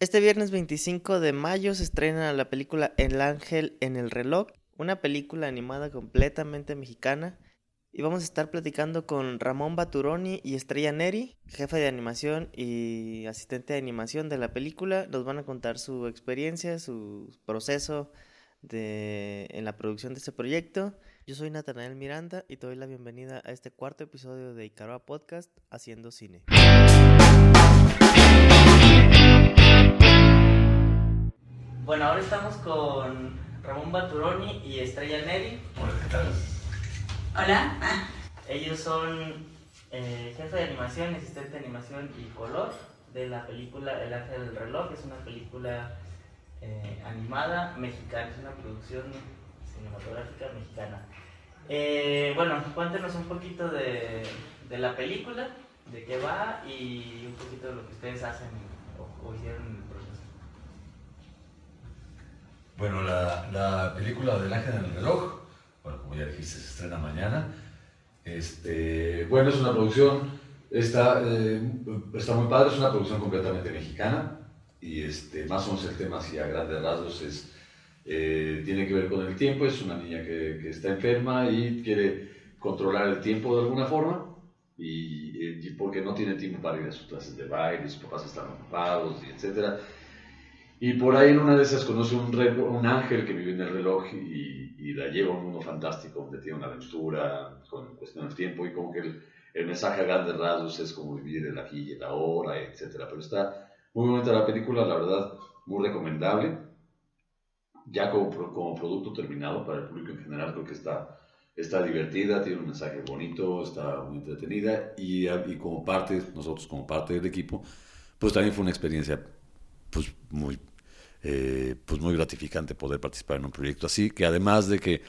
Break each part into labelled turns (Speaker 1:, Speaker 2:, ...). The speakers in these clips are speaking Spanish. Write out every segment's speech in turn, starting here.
Speaker 1: Este viernes 25 de mayo se estrena la película El ángel en el reloj, una película animada completamente mexicana. Y vamos a estar platicando con Ramón Baturoni y Estrella Neri, jefe de animación y asistente de animación de la película. Nos van a contar su experiencia, su proceso de, en la producción de este proyecto. Yo soy Natanael Miranda y te doy la bienvenida a este cuarto episodio de Icaroa Podcast Haciendo Cine. Bueno, ahora estamos con Ramón Baturoni y Estrella Neri.
Speaker 2: Hola, ¿qué tal?
Speaker 3: Hola.
Speaker 1: Ellos son eh, jefe de animación, asistente de animación y color de la película El Ángel del Reloj. Es una película eh, animada mexicana, es una producción cinematográfica mexicana. Eh, bueno, cuéntenos un poquito de, de la película, de qué va y un poquito de lo que ustedes hacen o, o hicieron.
Speaker 2: Bueno, la, la película del ángel en el reloj, bueno, como ya dijiste, se estrena mañana. Este, bueno, es una producción, está, eh, está muy padre, es una producción completamente mexicana y este, más o menos el tema así a grandes rasgos es, eh, tiene que ver con el tiempo, es una niña que, que está enferma y quiere controlar el tiempo de alguna forma y, y porque no tiene tiempo para ir a sus clases de baile, sus papás están ocupados y etcétera. Y por ahí en una de esas conoce un, re- un ángel que vive en el reloj y, la lleva a un mundo fantástico donde tiene una aventura con cuestión del tiempo y como que el, mensaje a grandes rasgos es como vivir el aquí y el ahora, etcétera. Pero está muy bonita la película, la verdad, muy recomendable. Ya como, como producto terminado para el público en general creo que está, está divertida, tiene un mensaje bonito, está muy entretenida y, y como parte, nosotros como parte del equipo, pues también fue una experiencia pues muy, eh, pues muy gratificante poder participar en un proyecto así, que además de que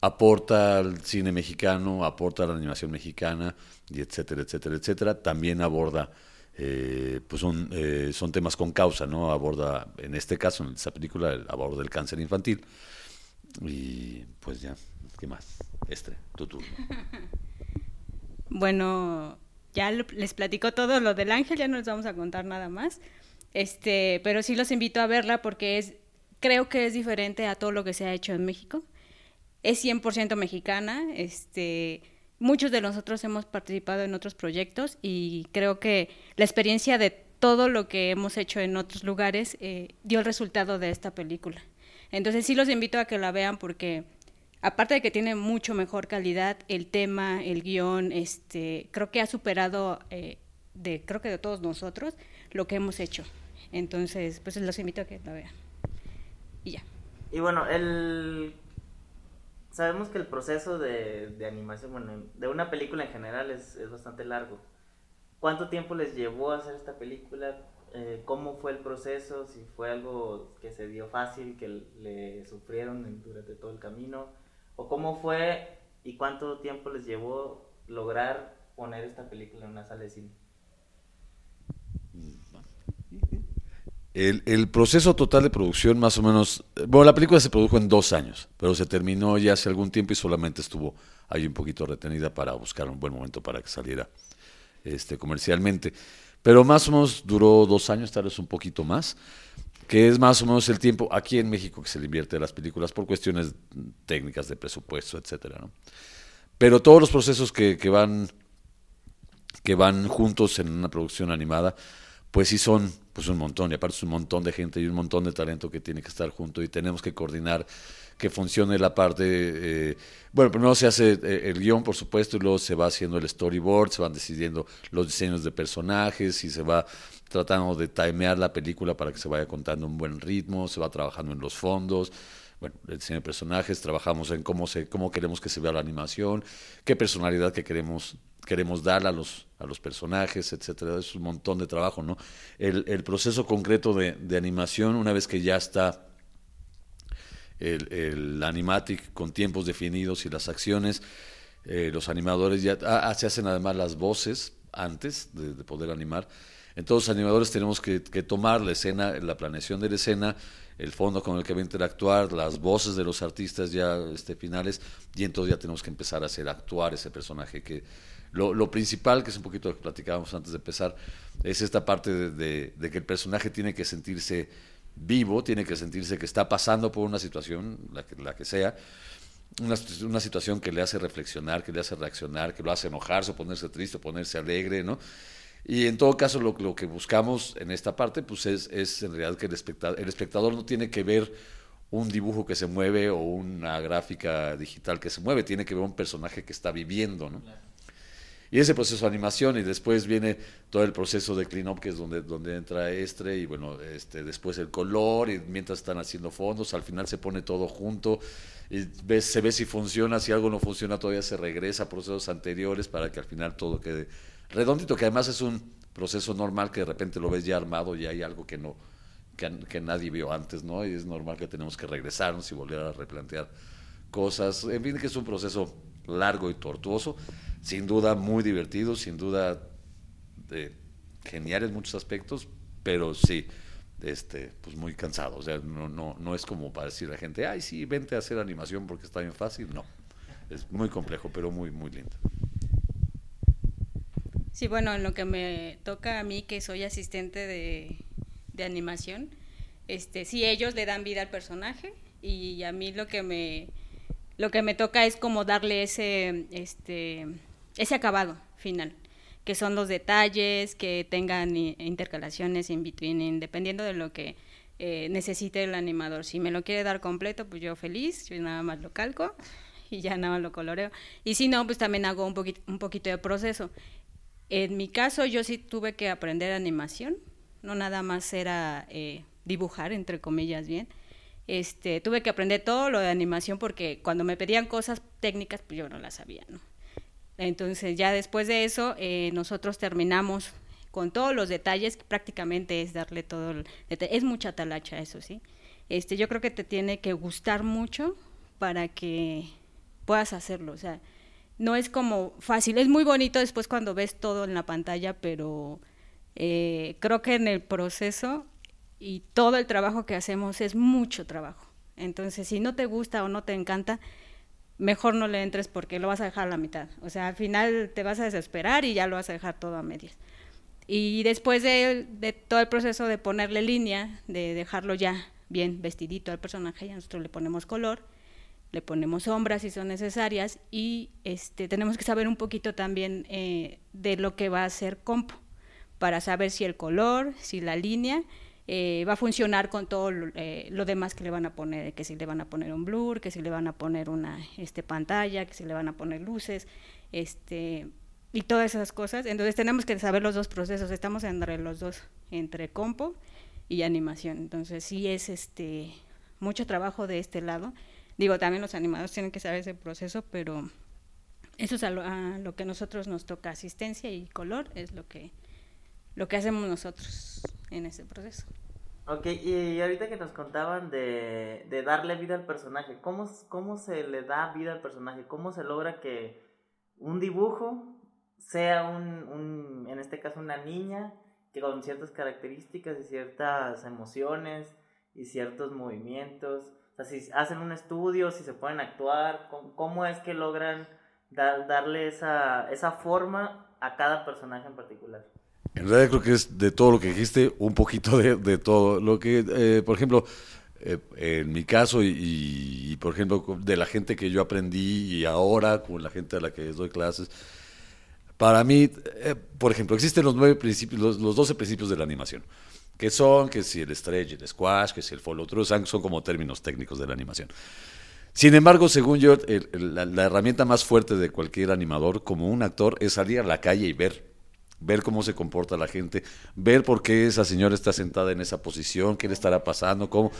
Speaker 2: aporta al cine mexicano, aporta a la animación mexicana, y etcétera, etcétera, etcétera, también aborda, eh, pues son, eh, son temas con causa, ¿no? Aborda, en este caso, en esa película, el aborda el cáncer infantil. Y pues ya, ¿qué más? Estre, tu turno.
Speaker 3: Bueno, ya les platico todo lo del ángel, ya no les vamos a contar nada más. Este, pero sí los invito a verla porque es creo que es diferente a todo lo que se ha hecho en México. Es 100% mexicana, este muchos de nosotros hemos participado en otros proyectos y creo que la experiencia de todo lo que hemos hecho en otros lugares eh, dio el resultado de esta película. Entonces sí los invito a que la vean porque aparte de que tiene mucho mejor calidad, el tema, el guion, este, creo que ha superado eh, de, creo que de todos nosotros, lo que hemos hecho. Entonces, pues los invito a que la vean. Y ya.
Speaker 1: Y bueno, el... sabemos que el proceso de, de animación, bueno, de una película en general es, es bastante largo. ¿Cuánto tiempo les llevó a hacer esta película? Eh, ¿Cómo fue el proceso? Si fue algo que se dio fácil, que le sufrieron durante todo el camino. ¿O cómo fue y cuánto tiempo les llevó lograr poner esta película en una sala de cine?
Speaker 2: El, el proceso total de producción, más o menos. eh, Bueno, la película se produjo en dos años, pero se terminó ya hace algún tiempo y solamente estuvo ahí un poquito retenida para buscar un buen momento para que saliera este, comercialmente. Pero más o menos duró dos años, tal vez un poquito más, que es más o menos el tiempo aquí en México que se le invierte a las películas por cuestiones técnicas de presupuesto, etcétera, ¿no? Pero todos los procesos que, que van que van juntos en una producción animada, pues sí son pues un montón, y aparte es un montón de gente y un montón de talento que tiene que estar junto y tenemos que coordinar que funcione la parte, eh, bueno, primero se hace eh, el guion, por supuesto, y luego se va haciendo el storyboard, se van decidiendo los diseños de personajes y se va tratando de timear la película para que se vaya contando un buen ritmo, se va trabajando en los fondos, bueno, diseño de personajes, trabajamos en cómo se, cómo queremos que se vea la animación, qué personalidad que queremos, queremos darle a los, a los personajes, etcétera. Es un montón de trabajo, ¿no? El, proceso concreto de, de animación, una vez que ya está el, el animatic con tiempos definidos y las acciones, eh, los animadores ya ah, ah, se hacen además las voces antes de, de poder animar. Entonces, animadores tenemos que, que tomar la escena, la planeación de la escena, el fondo con el que va a interactuar, las voces de los artistas ya este, finales, y entonces ya tenemos que empezar a hacer actuar ese personaje que Lo, principal, que es un poquito lo que platicábamos antes de empezar, es esta parte de, que el personaje tiene que sentirse vivo, tiene que sentirse que está pasando por una situación, la que, la que sea, una, una, situación que le hace reflexionar, que le hace reaccionar, que lo hace enojarse, o ponerse triste, o ponerse alegre, ¿no? Y en todo caso, lo, lo que buscamos en esta parte, pues es, es en realidad que el espectador, el espectador no tiene que ver un dibujo que se mueve o una gráfica digital que se mueve, tiene que ver un personaje que está viviendo, ¿no? Y ese proceso de animación y después viene todo el proceso de clean up que es donde, donde entra Estre y bueno, este, después el color y mientras están haciendo fondos, al final se pone todo junto y ves, se ve si funciona, si algo no funciona todavía se regresa a procesos anteriores para que al final todo quede redondito, que además es un proceso normal que de repente lo ves ya armado y hay algo que no, que, nadie vio antes, ¿no? Y es normal que tenemos que regresarnos y volver a replantear cosas. En fin, que es un proceso largo y tortuoso, sin duda muy divertido, sin duda genial en muchos aspectos, pero sí, este, pues muy cansado. O sea, no, no, no es como para decir a la gente, ay, sí, vente a hacer animación porque está bien fácil. No, es muy complejo, pero muy, muy lindo.
Speaker 3: Sí, bueno, en lo que me toca a mí, que soy asistente de, de animación, este, sí, ellos le dan vida al personaje y a mí lo que me, lo que me toca es como darle ese, este, ese acabado final, que son los detalles, que tengan intercalaciones in between, dependiendo de lo que eh, necesite el animador. Si me lo quiere dar completo, pues yo feliz, nada más lo calco y ya nada más lo coloreo. Y si no, pues también hago un, poquito, un poquito de proceso. En mi caso, yo sí tuve que aprender animación, no nada más era eh, dibujar, entre comillas, bien. Este, tuve que aprender todo lo de animación porque cuando me pedían cosas técnicas, pues yo no las sabía, ¿no? Entonces ya después de eso, eh, nosotros terminamos con todos los detalles, prácticamente es darle todo el Es mucha talacha, eso sí. Este, yo creo que te tiene que gustar mucho para que puedas hacerlo, o sea, no es como fácil, es muy bonito después cuando ves todo en la pantalla, pero eh, creo que en el proceso y todo el trabajo que hacemos es mucho trabajo. Entonces, si no te gusta o no te encanta, mejor no le entres porque lo vas a dejar a la mitad. O sea, al final te vas a desesperar y ya lo vas a dejar todo a medias. Y después de, todo el proceso de ponerle línea, de dejarlo ya bien vestidito al personaje, ya nosotros le ponemos color, le ponemos sombras si son necesarias y este, tenemos que saber un poquito también eh, de lo que va a ser compo para saber si el color, si la línea eh, va a funcionar con todo eh, lo, demás que le van a poner, que si le van a poner un blur, que si le van a poner una este, pantalla, que si le van a poner luces, este, y todas esas cosas. Entonces tenemos que saber los dos procesos, estamos entre los dos, entre compo y animación. Entonces sí es este mucho trabajo de este lado. Digo, también los animadores tienen que saber ese proceso, pero eso es a lo que nosotros nos toca asistencia y color, es lo que lo que hacemos nosotros en ese proceso.
Speaker 1: Ok, y ahorita que nos contaban de, de darle vida al personaje, ¿cómo, ¿cómo se le da vida al personaje? ¿Cómo se logra que un dibujo sea un, un, en este caso una niña, que con ciertas características y ciertas emociones y ciertos movimientos, o sea, si hacen un estudio, si se pueden actuar, ¿cómo, es que logran darle esa, esa forma a cada personaje en particular?
Speaker 2: En realidad creo que es de todo lo que dijiste, un poquito de, todo. Lo que, eh, por ejemplo, eh, en mi caso y, por ejemplo, de la gente que yo aprendí y ahora con la gente a la que doy clases, para mí, eh, por ejemplo, existen los nueve principios, los, los 12 principios de la animación, que son que si el stretch, el squash, que si el follow through, son como términos técnicos de la animación. Sin embargo, según yo, la herramienta más fuerte de cualquier animador como un actor es salir a la calle y ver ver cómo se comporta la gente, ver por qué esa señora está sentada en esa posición, qué le estará pasando, cómo,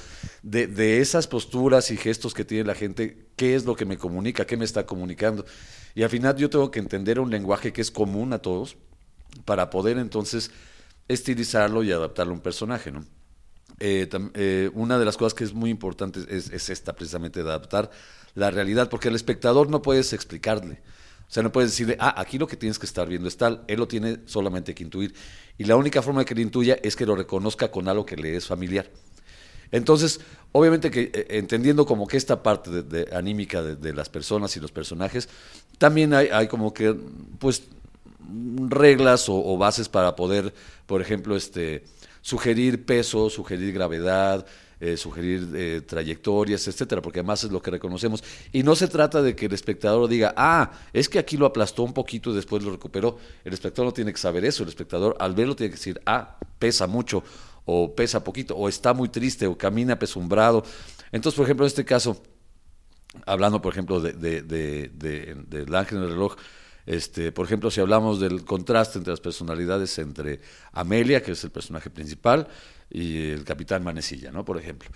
Speaker 2: de, de, esas posturas y gestos que tiene la gente, qué es lo que me comunica, qué me está comunicando. Y al final yo tengo que entender un lenguaje que es común a todos para poder entonces estilizarlo y adaptarlo a un personaje, ¿no? Eh, eh, una de las cosas que es muy importante es, es esta precisamente de adaptar la realidad, porque al espectador no puedes explicarle. O sea, no puedes decirle, ah, aquí lo que tienes que estar viendo es tal. Él lo tiene solamente que intuir. Y la única forma de que le intuya es que lo reconozca con algo que le es familiar. Entonces, obviamente que eh, entendiendo como que esta parte de, anímica de, las personas y los personajes, también hay como que, pues, reglas o, bases para poder, por ejemplo, este, sugerir peso, sugerir gravedad, eh, sugerir eh, trayectorias, etcétera, porque además es lo que reconocemos. Y no se trata de que el espectador diga, ah, es que aquí lo aplastó un poquito y después lo recuperó. El espectador no tiene que saber eso. El espectador al verlo tiene que decir, ah, pesa mucho, o pesa poquito, o está muy triste, o camina pesumbrado. Entonces, por ejemplo, en este caso, hablando, por ejemplo, de, de, de, del ángel en el reloj, este, por ejemplo, si hablamos del contraste entre las personalidades entre Amelia, que es el personaje principal, y el capitán Manecilla, ¿no? Por ejemplo.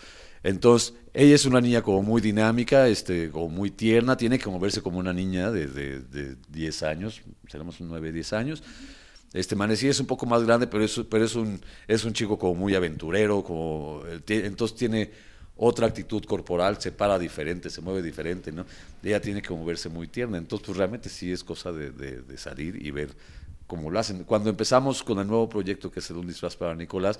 Speaker 2: Entonces, ella es una niña como muy dinámica, este, como muy tierna, tiene que moverse como una niña de, de, 10 años, seremos 9, 10 años. Este Manecilla es un poco más grande, pero es, pero es, un, es un chico como muy aventurero, como, entonces tiene otra actitud corporal, se para diferente, se mueve diferente, ¿no? Ella tiene que moverse muy tierna, entonces pues realmente sí es cosa de, de, salir y ver cómo lo hacen. Cuando empezamos con el nuevo proyecto que es el Un disfraz para Nicolás,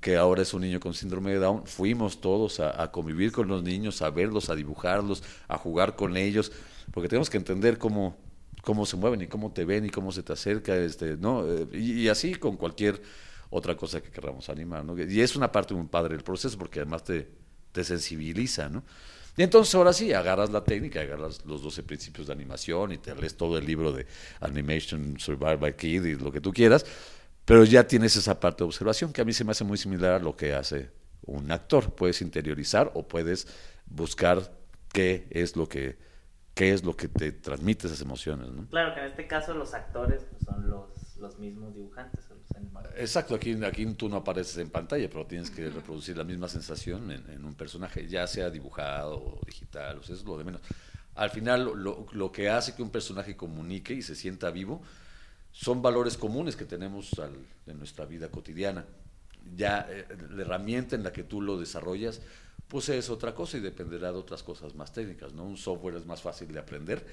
Speaker 2: que ahora es un niño con síndrome de Down, fuimos todos a, convivir con los niños, a verlos, a dibujarlos, a jugar con ellos, porque tenemos que entender cómo, cómo se mueven y cómo te ven y cómo se te acerca, este, ¿no? Eh, y, y así con cualquier otra cosa que queramos animar, ¿no? Y es una parte muy padre del proceso porque además te, te sensibiliza, ¿no? Y entonces ahora sí, agarras la técnica, agarras los 12 principios de animación y te lees todo el libro de Animation Survival by Kid y lo que tú quieras, pero ya tienes esa parte de observación que a mí se me hace muy similar a lo que hace un actor. Puedes interiorizar o puedes buscar qué es lo que qué es lo que te transmite esas emociones, ¿no?
Speaker 1: Claro que en este caso los actores pues, son los, los mismos dibujantes.
Speaker 2: Exacto, aquí, aquí tú no apareces en pantalla, pero tienes que reproducir la misma sensación en, un personaje, ya sea dibujado o digital, o sea, eso es lo de menos. Al final, lo, lo, que hace que un personaje comunique y se sienta vivo son valores comunes que tenemos en nuestra vida cotidiana. Ya eh, la herramienta en la que tú lo desarrollas, pues es otra cosa y dependerá de otras cosas más técnicas, ¿no? Un software es más fácil de aprender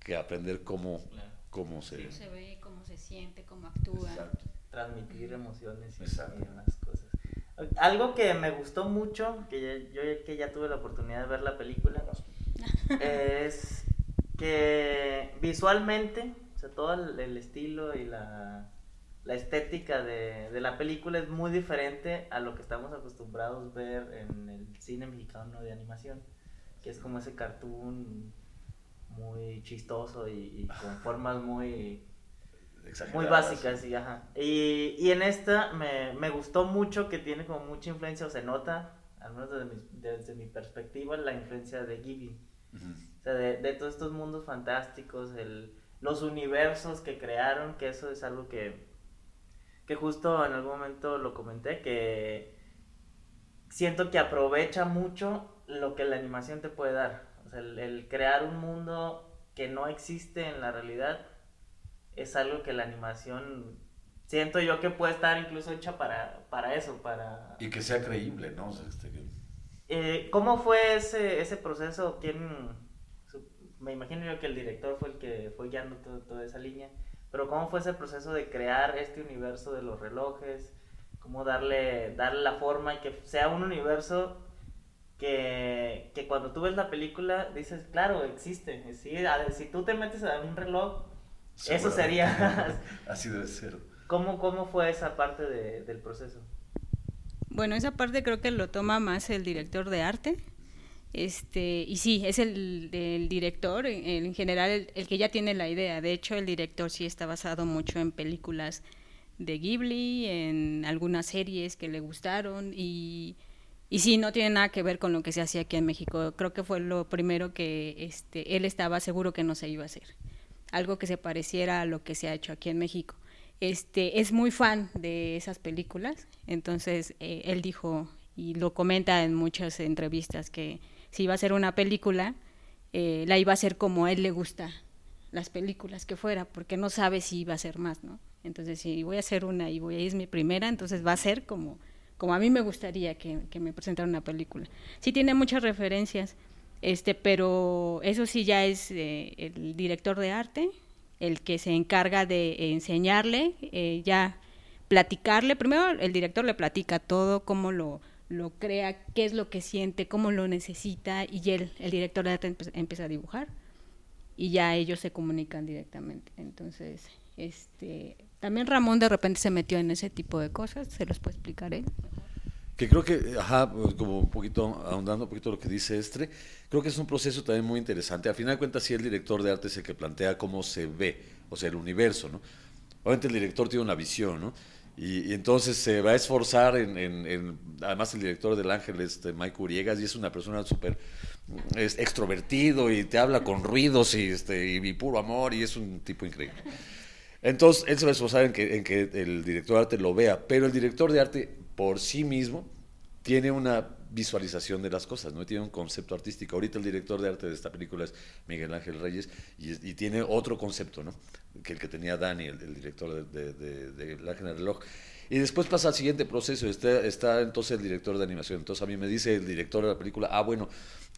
Speaker 2: que aprender cómo, cómo se...
Speaker 3: se ve, cómo se siente, cómo actúa. Exacto
Speaker 1: transmitir emociones y, demás cosas. Algo que me gustó mucho, que yo que ya tuve la oportunidad de ver la película, es que visualmente, o sea, todo el, estilo y la, la estética de, de, la película es muy diferente a lo que estamos acostumbrados a ver en el cine mexicano de animación, que es como ese cartoon muy chistoso y con formas muy muy básicas, sí, ajá. Y, y en esta me, me, gustó mucho que tiene como mucha influencia, o se nota, al menos desde mi, desde mi perspectiva, la influencia de Ghibli. O sea, de, de, todos estos mundos fantásticos, el, los universos que crearon, que eso es algo que, que justo en algún momento lo comenté, que siento que aprovecha mucho lo que la animación te puede dar. O sea, el, el crear un mundo que no existe en la realidad es algo que la animación siento yo que puede estar incluso hecha para, para eso, para...
Speaker 2: Y que sea creíble, ¿no? este,
Speaker 1: eh, ¿Cómo fue ese, ese proceso? ¿Quién, me imagino yo que el director fue el que fue guiando toda esa línea, pero ¿cómo fue ese proceso de crear este universo de los relojes? ¿Cómo darle, darle la forma y que sea un universo que, que cuando tú ves la película dices, claro, existe. Si, si tú te metes a un reloj, eso sería...
Speaker 2: Así debe ser.
Speaker 1: ¿Cómo, ¿Cómo fue esa parte de, del proceso?
Speaker 3: Bueno, esa parte creo que lo toma más el director de arte. Este, y sí, es el, el director, en, general, el, que ya tiene la idea. De hecho, el director sí está basado mucho en películas de Ghibli, en algunas series que le gustaron y, y sí, no tiene nada que ver con lo que se hacía aquí en México. Creo que fue lo primero que este, él estaba seguro que no se iba a hacer algo que se pareciera a lo que se ha hecho aquí en México. Este, es muy fan de esas películas, entonces eh, él dijo, y lo comenta en muchas entrevistas, que si iba a hacer una película, eh, la iba a hacer como a él le gusta las películas que fuera, porque no sabe si iba a ser más, ¿no? Entonces, si voy a hacer una y voy a ir mi primera, entonces va a ser como, como a mí me gustaría que, que me presentara una película. Sí tiene muchas referencias, este, pero eso sí ya es eh, el director de arte, el que se encarga de enseñarle, eh, ya platicarle, primero el director le platica todo, cómo lo, lo crea, qué es lo que siente, cómo lo necesita, y él, el director de arte empieza a dibujar, y ya ellos se comunican directamente. Entonces, Este, también Ramón de repente se metió en ese tipo de cosas, se los puedo explicar él.
Speaker 2: Que creo que, ajá, pues, como un poquito, ahondando un poquito lo que dice Estre, creo que es un proceso también muy interesante. Al final de cuentas, sí, el director de arte es el que plantea cómo se ve, o sea, el universo, ¿no? Obviamente el director tiene una visión, ¿no? Y, entonces se va a esforzar en, además el director del Ángel, este Mike Uriegas, y es una persona súper extrovertido y te habla con ruidos y, este, puro amor y es un tipo increíble. Entonces él se va a esforzar en que el director de arte lo vea, pero el director de arte por sí mismo tiene una visualización de las cosas, ¿no? Tiene un concepto artístico. Ahorita el director de arte de esta película es Miguel Ángel Reyes y, tiene otro concepto, ¿no? Que el que tenía Dani, el, director de, de, La del Reloj. Y después pasa al siguiente proceso, está entonces el director de animación. Entonces a mí me dice el director de la película, ah, bueno,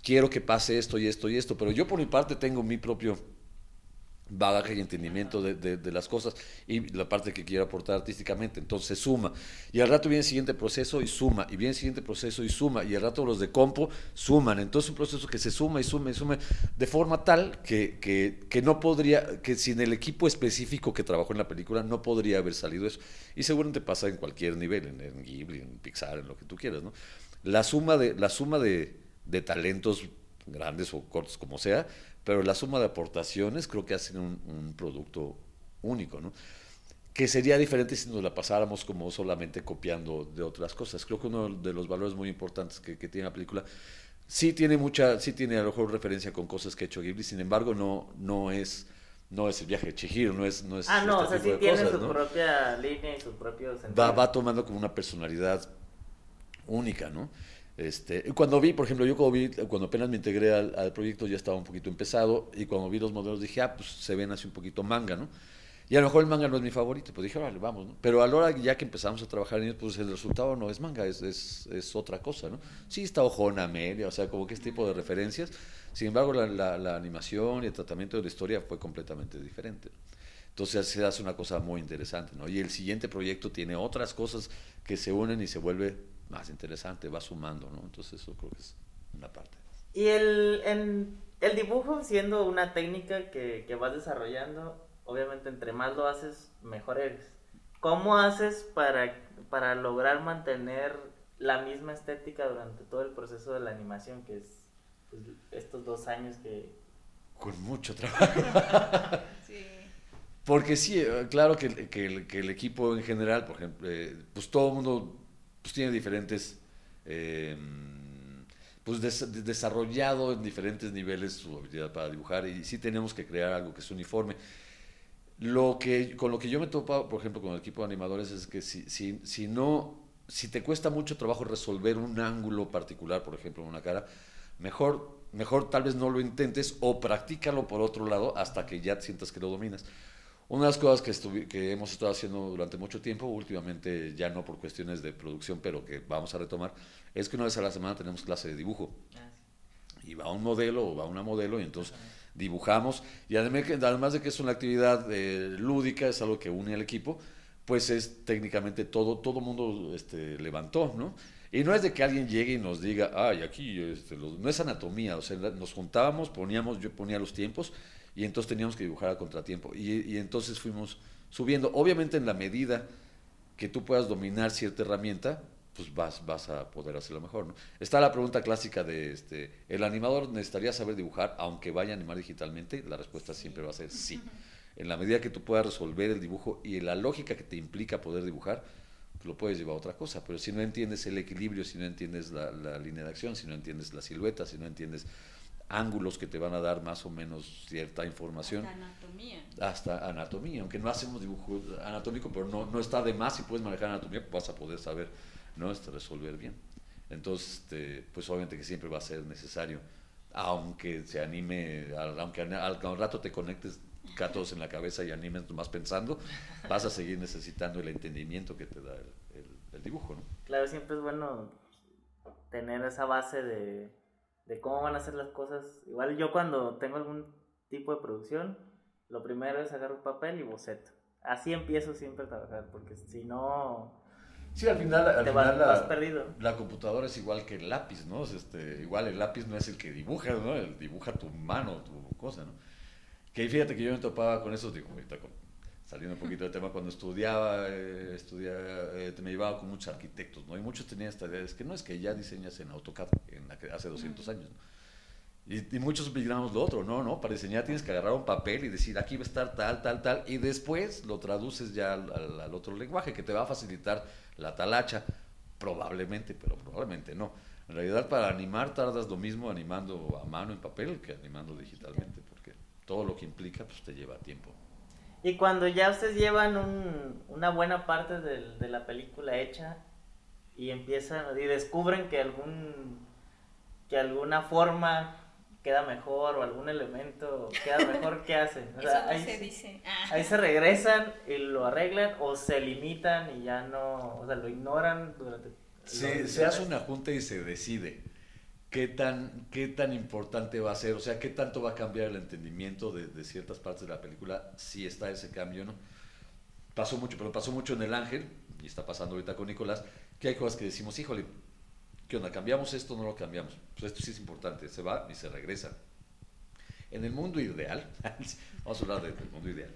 Speaker 2: quiero que pase esto y esto y esto, pero yo por mi parte tengo mi propio bagaje y entendimiento de, de, las cosas y la parte que quiero aportar artísticamente. Entonces suma. Y al rato viene el siguiente proceso y suma. Y viene el siguiente proceso y suma. Y al rato los de compo suman. Entonces un proceso que se suma y suma y suma de forma tal que, que, que, no podría, que sin el equipo específico que trabajó en la película no podría haber salido eso. Y seguramente pasa en cualquier nivel, en, en Ghibli, en Pixar, en lo que tú quieras. ¿no? La suma de, la suma de, de talentos grandes o cortos como sea, pero la suma de aportaciones creo que hacen un, producto único, ¿no? que sería diferente si nos la pasáramos como solamente copiando de otras cosas. Creo que uno de los valores muy importantes que, tiene la película sí tiene mucha, sí tiene a lo mejor referencia con cosas que ha hecho Ghibli, sin embargo no, no es no es el viaje de Chihiro, no es, no es
Speaker 1: Ah, no, este o sea, sí tiene su propia línea y su propio sentido.
Speaker 2: Va, va tomando como una personalidad única, ¿no? Este, cuando vi, por ejemplo, yo cuando, vi, cuando apenas me integré al, proyecto ya estaba un poquito empezado y cuando vi los modelos dije, ah, pues se ven así un poquito manga, ¿no? Y a lo mejor el manga no es mi favorito, pues dije, vale, vamos, ¿no? Pero a la hora ya que empezamos a trabajar en ellos, pues el resultado no es manga, es, otra cosa, ¿no? Sí está ojona media, o sea, como que este tipo de referencias. Sin embargo, la, la, animación y el tratamiento de la historia fue completamente diferente. Entonces se hace una cosa muy interesante, ¿no? Y el siguiente proyecto tiene otras cosas que se unen y se vuelve más interesante, va sumando, ¿no? Entonces eso creo que es una parte.
Speaker 1: Y el, en, el dibujo siendo una técnica que, que vas desarrollando, obviamente entre más lo haces, mejor eres. ¿Cómo haces para, para lograr mantener la misma estética durante todo el proceso de la animación, que es pues, estos dos años que...
Speaker 2: Con mucho trabajo. sí. Porque sí, eh, claro que, que, el, que, el, equipo en general, por ejemplo, eh, pues todo el mundo pues tiene diferentes, eh, pues desarrollado en diferentes niveles su habilidad para dibujar y sí tenemos que crear algo que es uniforme. Lo que, con lo que yo me topo, por ejemplo, con el equipo de animadores es que si, si, si no, si te cuesta mucho trabajo resolver un ángulo particular, por ejemplo, en una cara, mejor, mejor tal vez no lo intentes o practícalo por otro lado hasta que ya sientas que lo dominas. Una de las cosas que, que hemos estado haciendo durante mucho tiempo, últimamente ya no por cuestiones de producción, pero que vamos a retomar, es que una vez a la semana tenemos clase de dibujo. Ah, y va un modelo o va una modelo y entonces dibujamos. Y además, además de que es una actividad eh, lúdica, es algo que une al equipo, pues es técnicamente todo, todo mundo este, levantó, ¿no? Y no es de que alguien llegue y nos diga, ay, aquí, este, no es anatomía, o sea, nos juntábamos, poníamos, yo ponía los tiempos y entonces teníamos que dibujar a contratiempo. Y, y, entonces fuimos subiendo. Obviamente en la medida que tú puedas dominar cierta herramienta, pues vas, vas a poder hacerlo mejor. ¿no? Está la pregunta clásica de, este, ¿el animador necesitaría saber dibujar aunque vaya a animar digitalmente? La respuesta siempre va a ser sí. En la medida que tú puedas resolver el dibujo y la lógica que te implica poder dibujar, pues lo puedes llevar a otra cosa. Pero si no entiendes el equilibrio, si no entiendes la, la línea de acción, si no entiendes la silueta, si no entiendes ángulos que te van a dar más o menos cierta información.
Speaker 3: Hasta anatomía.
Speaker 2: Hasta anatomía, aunque no hacemos dibujo anatómico, pero no, no está de más si puedes manejar anatomía, pues vas a poder saber, ¿no? Este, resolver bien. Entonces, este, pues obviamente que siempre va a ser necesario, aunque se anime, aunque al, rato te conectes gatos en la cabeza y animes más pensando, vas a seguir necesitando el entendimiento que te da el, el dibujo, ¿no?
Speaker 1: Claro, siempre es bueno tener esa base de de cómo van a ser las cosas. Igual yo cuando tengo algún tipo de producción, lo primero es agarrar un papel y boceto. Así empiezo siempre a trabajar, porque si no...
Speaker 2: Sí, al final, al final
Speaker 1: la, perdido.
Speaker 2: la computadora es igual que el lápiz, ¿no? Este, igual el lápiz no es el que dibuja, ¿no? El dibuja tu mano, tu cosa, ¿no? Que fíjate que yo me topaba con eso, digo, ahorita con, saliendo un poquito del tema, cuando estudiaba, eh, eh, me llevaba con muchos arquitectos, ¿no? Y muchos tenían esta idea, es que no es que ya diseñas en AutoCAD, en hace 200 años, Y, muchos migramos lo otro, no, no, para diseñar tienes que agarrar un papel y decir, aquí va a estar tal, tal, tal, y después lo traduces ya al, otro lenguaje que te va a facilitar la talacha, probablemente, pero probablemente no. En realidad para animar tardas lo mismo animando a mano en papel que animando digitalmente, porque todo lo que implica pues te lleva tiempo.
Speaker 1: Y cuando ya ustedes llevan un, una buena parte de, de, la película hecha y empiezan y descubren que algún que alguna forma queda mejor o algún elemento queda mejor, ¿qué hacen?
Speaker 3: O sea, ahí, se dice.
Speaker 1: Ah. ahí se regresan y lo arreglan o se limitan y ya no, o sea, lo ignoran durante...
Speaker 2: Sí, se hace una junta y se decide qué tan, qué tan importante va a ser, o sea, qué tanto va a cambiar el entendimiento de, de ciertas partes de la película, si está ese cambio, ¿no? Pasó mucho, pero pasó mucho en El Ángel, y está pasando ahorita con Nicolás, que hay cosas que decimos, híjole, ¿qué onda? ¿Cambiamos esto no lo cambiamos? Pues esto sí es importante, se va y se regresa. En el mundo ideal, vamos a hablar del mundo ideal,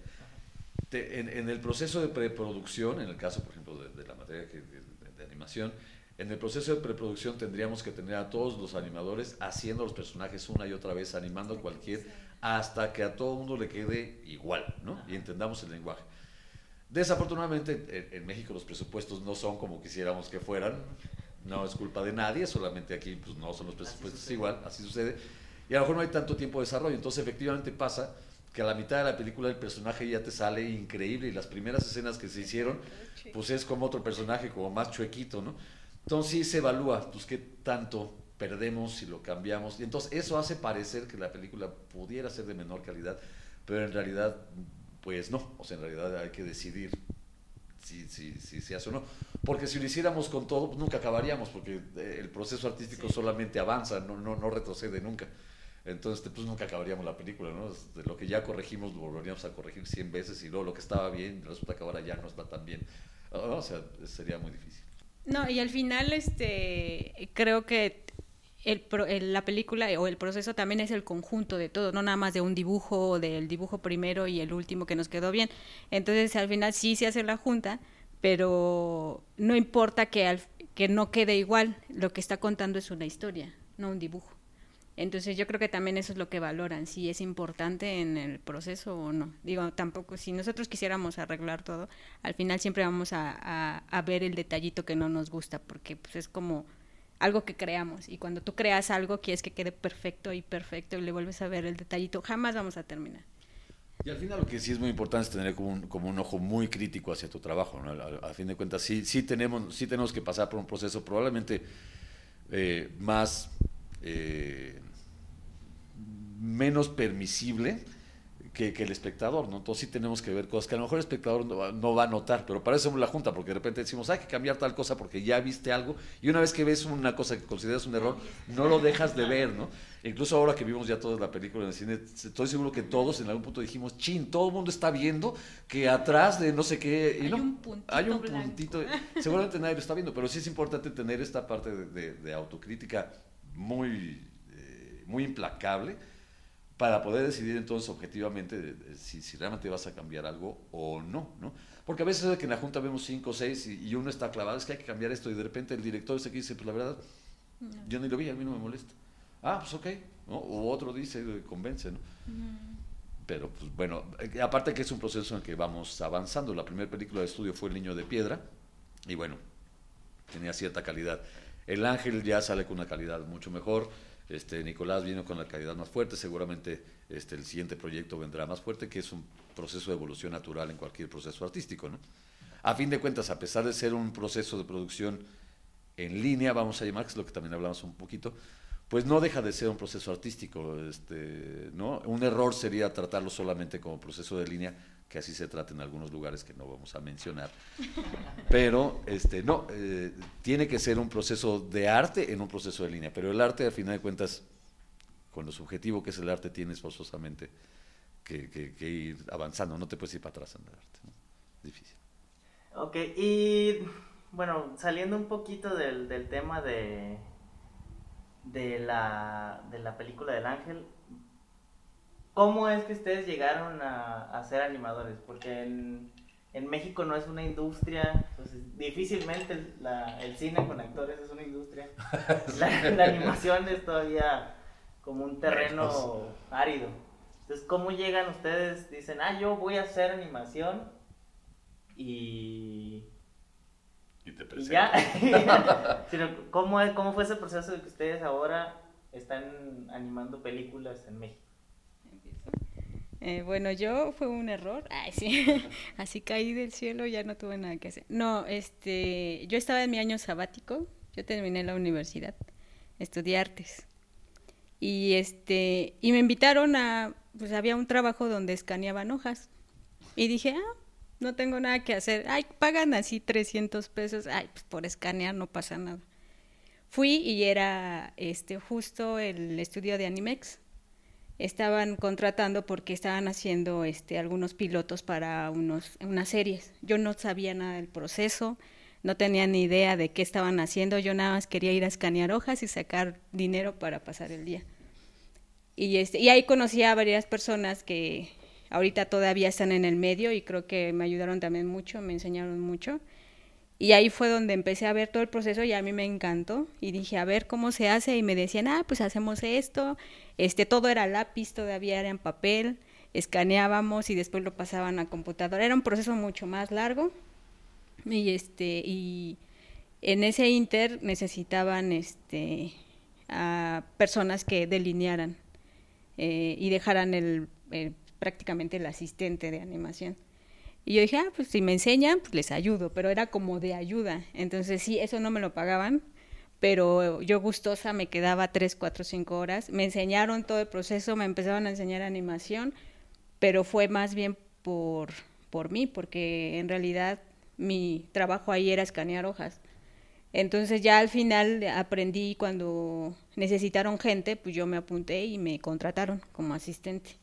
Speaker 2: en, el proceso de preproducción, en el caso, por ejemplo, de, la materia de animación, en el proceso de preproducción tendríamos que tener a todos los animadores haciendo los personajes una y otra vez, animando cualquier, hasta que a todo el mundo le quede igual, ¿no? Y entendamos el lenguaje. Desafortunadamente en, México los presupuestos no son como quisiéramos que fueran, no es culpa de nadie, solamente aquí pues, no son los presupuestos igual, así sucede. Y a lo mejor no hay tanto tiempo de desarrollo, entonces efectivamente pasa que a la mitad de la película el personaje ya te sale increíble y las primeras escenas que se hicieron, pues es como otro personaje, como más chuequito, ¿no? Entonces sí se evalúa, pues qué tanto perdemos si lo cambiamos. Y entonces eso hace parecer que la película pudiera ser de menor calidad, pero en realidad, pues no. O sea, en realidad hay que decidir si, si, si se hace o no. Porque si lo hiciéramos con todo, pues nunca acabaríamos, porque eh, el proceso artístico solamente avanza, no, no, no retrocede nunca. Entonces, pues nunca acabaríamos la película, ¿no? Lo que ya corregimos, lo volveríamos a corregir 100 veces y luego lo que estaba bien, resulta que ahora ya no está tan bien. O sea, sería muy difícil.
Speaker 3: No, y al final, este, creo que el, la película o el proceso también es el conjunto de todo, no nada más de un dibujo, del dibujo primero y el último que nos quedó bien. Entonces, al final sí se hace la junta, pero no importa que, al, que no quede igual, lo que está contando es una historia, no un dibujo. Entonces yo creo que también eso es lo que valoran, si es importante en el proceso o no. Digo, tampoco, si nosotros quisiéramos arreglar todo, al final siempre vamos a, a, ver el detallito que no nos gusta, porque pues es como algo que creamos. Y cuando tú creas algo, quieres que quede perfecto y perfecto y le vuelves a ver el detallito, jamás vamos a terminar.
Speaker 2: Y al final lo que sí es muy importante es tener como un, como un ojo muy crítico hacia tu trabajo. ¿no? A, fin de cuentas, sí, sí, tenemos, sí tenemos que pasar por un proceso probablemente eh, más... Eh, menos permisible que, el espectador, ¿no? Entonces sí tenemos que ver cosas que a lo mejor el espectador no, va a notar, pero para eso es la junta, porque de repente decimos, hay que cambiar tal cosa porque ya viste algo, y una vez que ves una cosa que consideras un error, no lo dejas de ver, ¿no? Incluso ahora que vimos ya toda la película en el cine, estoy seguro que todos en algún punto dijimos, chin, todo el mundo está viendo que atrás de no sé qué, y
Speaker 3: hay
Speaker 2: no,
Speaker 3: un puntito
Speaker 2: hay un puntito, seguramente nadie lo está viendo, pero sí es importante tener esta parte de, autocrítica muy, eh, muy implacable para poder decidir entonces objetivamente si, si, realmente vas a cambiar algo o no, ¿no? Porque a veces es que en la Junta vemos cinco o seis y, uno está clavado, es que hay que cambiar esto y de repente el director ese que dice, pues la verdad, yo ni lo vi, a mí no me molesta. Ah, pues ok, ¿no? O otro dice, convence, ¿no? Pero pues bueno, eh, aparte que es un proceso en el que vamos avanzando. La primera película de estudio fue El Niño de Piedra y bueno, tenía cierta calidad. El Ángel ya sale con una calidad mucho mejor este, Nicolás vino con la calidad más fuerte, seguramente este, el siguiente proyecto vendrá más fuerte, que es un proceso de evolución natural en cualquier proceso artístico. ¿no? A fin de cuentas, a pesar de ser un proceso de producción en línea, vamos a llamar, que es lo que también hablamos un poquito, pues no deja de ser un proceso artístico. Este, ¿no? Un error sería tratarlo solamente como proceso de línea, que así se trata en algunos lugares que no vamos a mencionar. Pero este, no, eh, tiene que ser un proceso de arte en un proceso de línea. Pero el arte, al final de cuentas, con lo subjetivo que es el arte, tienes forzosamente que, ir avanzando. No te puedes ir para atrás en el arte. Difícil.
Speaker 1: Ok, y bueno, saliendo un poquito del, del tema de, de, la, de la película del ángel, ¿cómo es que ustedes llegaron a, ser animadores? Porque en, México no es una industria, pues, difícilmente el, cine con actores es una industria. La, animación es todavía como un terreno árido. Entonces, ¿cómo llegan ustedes? Dicen, ah, yo voy a hacer animación y...
Speaker 2: Y te presento.
Speaker 1: ya. ¿cómo, ¿Cómo fue ese proceso de que ustedes ahora están animando películas en México?
Speaker 3: Eh, bueno, yo fue un error. Ay, sí. Así caí del cielo, ya no tuve nada que hacer. No, este, yo estaba en mi año sabático. Yo terminé la universidad, estudié artes. Y este, y me invitaron a, pues había un trabajo donde escaneaban hojas. Y dije, ah, no tengo nada que hacer. Ay, pagan así 300 pesos. Ay, pues por escanear no pasa nada. Fui y era este justo el estudio de Animex estaban contratando porque estaban haciendo este, algunos pilotos para unos, unas series. Yo no sabía nada del proceso, no tenía ni idea de qué estaban haciendo, yo nada más quería ir a escanear hojas y sacar dinero para pasar el día. Y, este, y ahí conocí a varias personas que ahorita todavía están en el medio y creo que me ayudaron también mucho, me enseñaron mucho. Y ahí fue donde empecé a ver todo el proceso y a mí me encantó. Y dije, a ver cómo se hace. Y me decían, ah, pues hacemos esto. Este, todo era lápiz, todavía era en papel. Escaneábamos y después lo pasaban a computadora. Era un proceso mucho más largo. Y este, y en ese inter necesitaban este a personas que delinearan eh, y dejaran el, prácticamente el asistente de animación. Y yo dije, ah, pues si me enseñan, pues les ayudo, pero era como de ayuda. Entonces sí, eso no me lo pagaban, pero yo gustosa me quedaba tres, cuatro, cinco horas. Me enseñaron todo el proceso, me empezaron a enseñar animación, pero fue más bien por, por mí, porque en realidad mi trabajo ahí era escanear hojas. Entonces ya al final aprendí cuando necesitaron gente, pues yo me apunté y me contrataron como asistente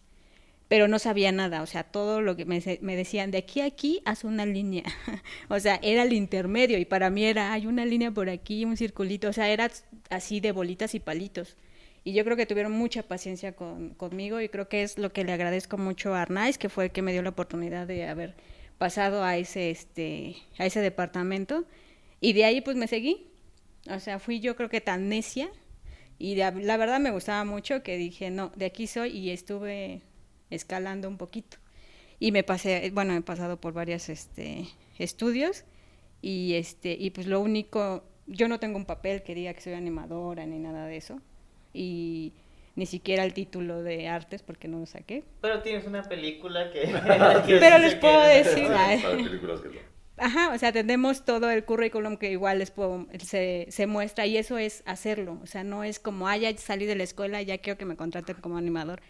Speaker 3: pero no sabía nada, o sea, todo lo que me, decían, de aquí a aquí, haz una línea, o sea, era el intermedio y para mí era, hay una línea por aquí, un circulito, o sea, era así de bolitas y palitos. Y yo creo que tuvieron mucha paciencia con, conmigo y creo que es lo que le agradezco mucho a Arnaiz, que fue el que me dio la oportunidad de haber pasado a ese, este, a ese departamento. Y de ahí pues me seguí. O sea, fui yo creo que tan necia y la verdad me gustaba mucho que dije, no, de aquí soy y estuve escalando un poquito. Y me pasé, bueno, he pasado por varios este, estudios y, este, y pues lo único, yo no tengo un papel que diga que soy animadora ni nada de eso. Y ni siquiera el título de artes porque no lo saqué.
Speaker 1: Pero tienes una película que...
Speaker 3: Pero les puedo decir... Ajá, o sea, tenemos todo el currículum que igual les puedo, se, se muestra y eso es hacerlo. O sea, no es como, ah, ya salí de la escuela, ya quiero que me contraten como animador.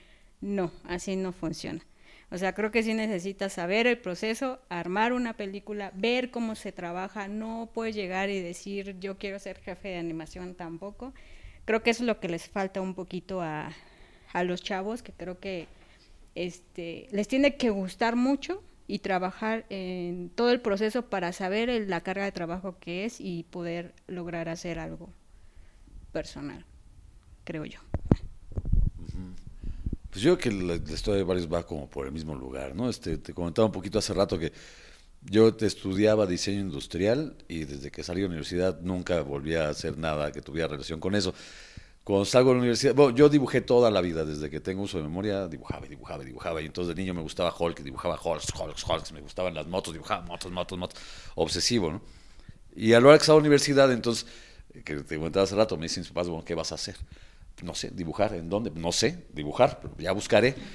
Speaker 3: No, así no funciona. O sea, creo que sí necesitas saber el proceso, armar una película, ver cómo se trabaja. No puedes llegar y decir, yo quiero ser jefe de animación tampoco. Creo que eso es lo que les falta un poquito a, a los chavos, que creo que este, les tiene que gustar mucho y trabajar en todo el proceso para saber la carga de trabajo que es y poder lograr hacer algo personal, creo yo.
Speaker 2: Pues yo creo que la, historia de varios va como por el mismo lugar, ¿no? Este, te comentaba un poquito hace rato que yo te estudiaba diseño industrial y desde que salí de la universidad nunca volví a hacer nada que tuviera relación con eso. Cuando salgo de la universidad, bueno, yo dibujé toda la vida, desde que tengo uso de memoria, dibujaba y dibujaba y dibujaba. Y entonces de niño me gustaba Hulk, dibujaba Hulk, Hulk, Hulk, me gustaban las motos, dibujaba motos, motos, motos, obsesivo, ¿no? Y a la hora que estaba en la universidad, entonces, que te comentaba hace rato, me dicen mis papás, bueno, ¿qué vas a hacer? No sé, dibujar, ¿en dónde? No sé, dibujar, pero ya buscaré.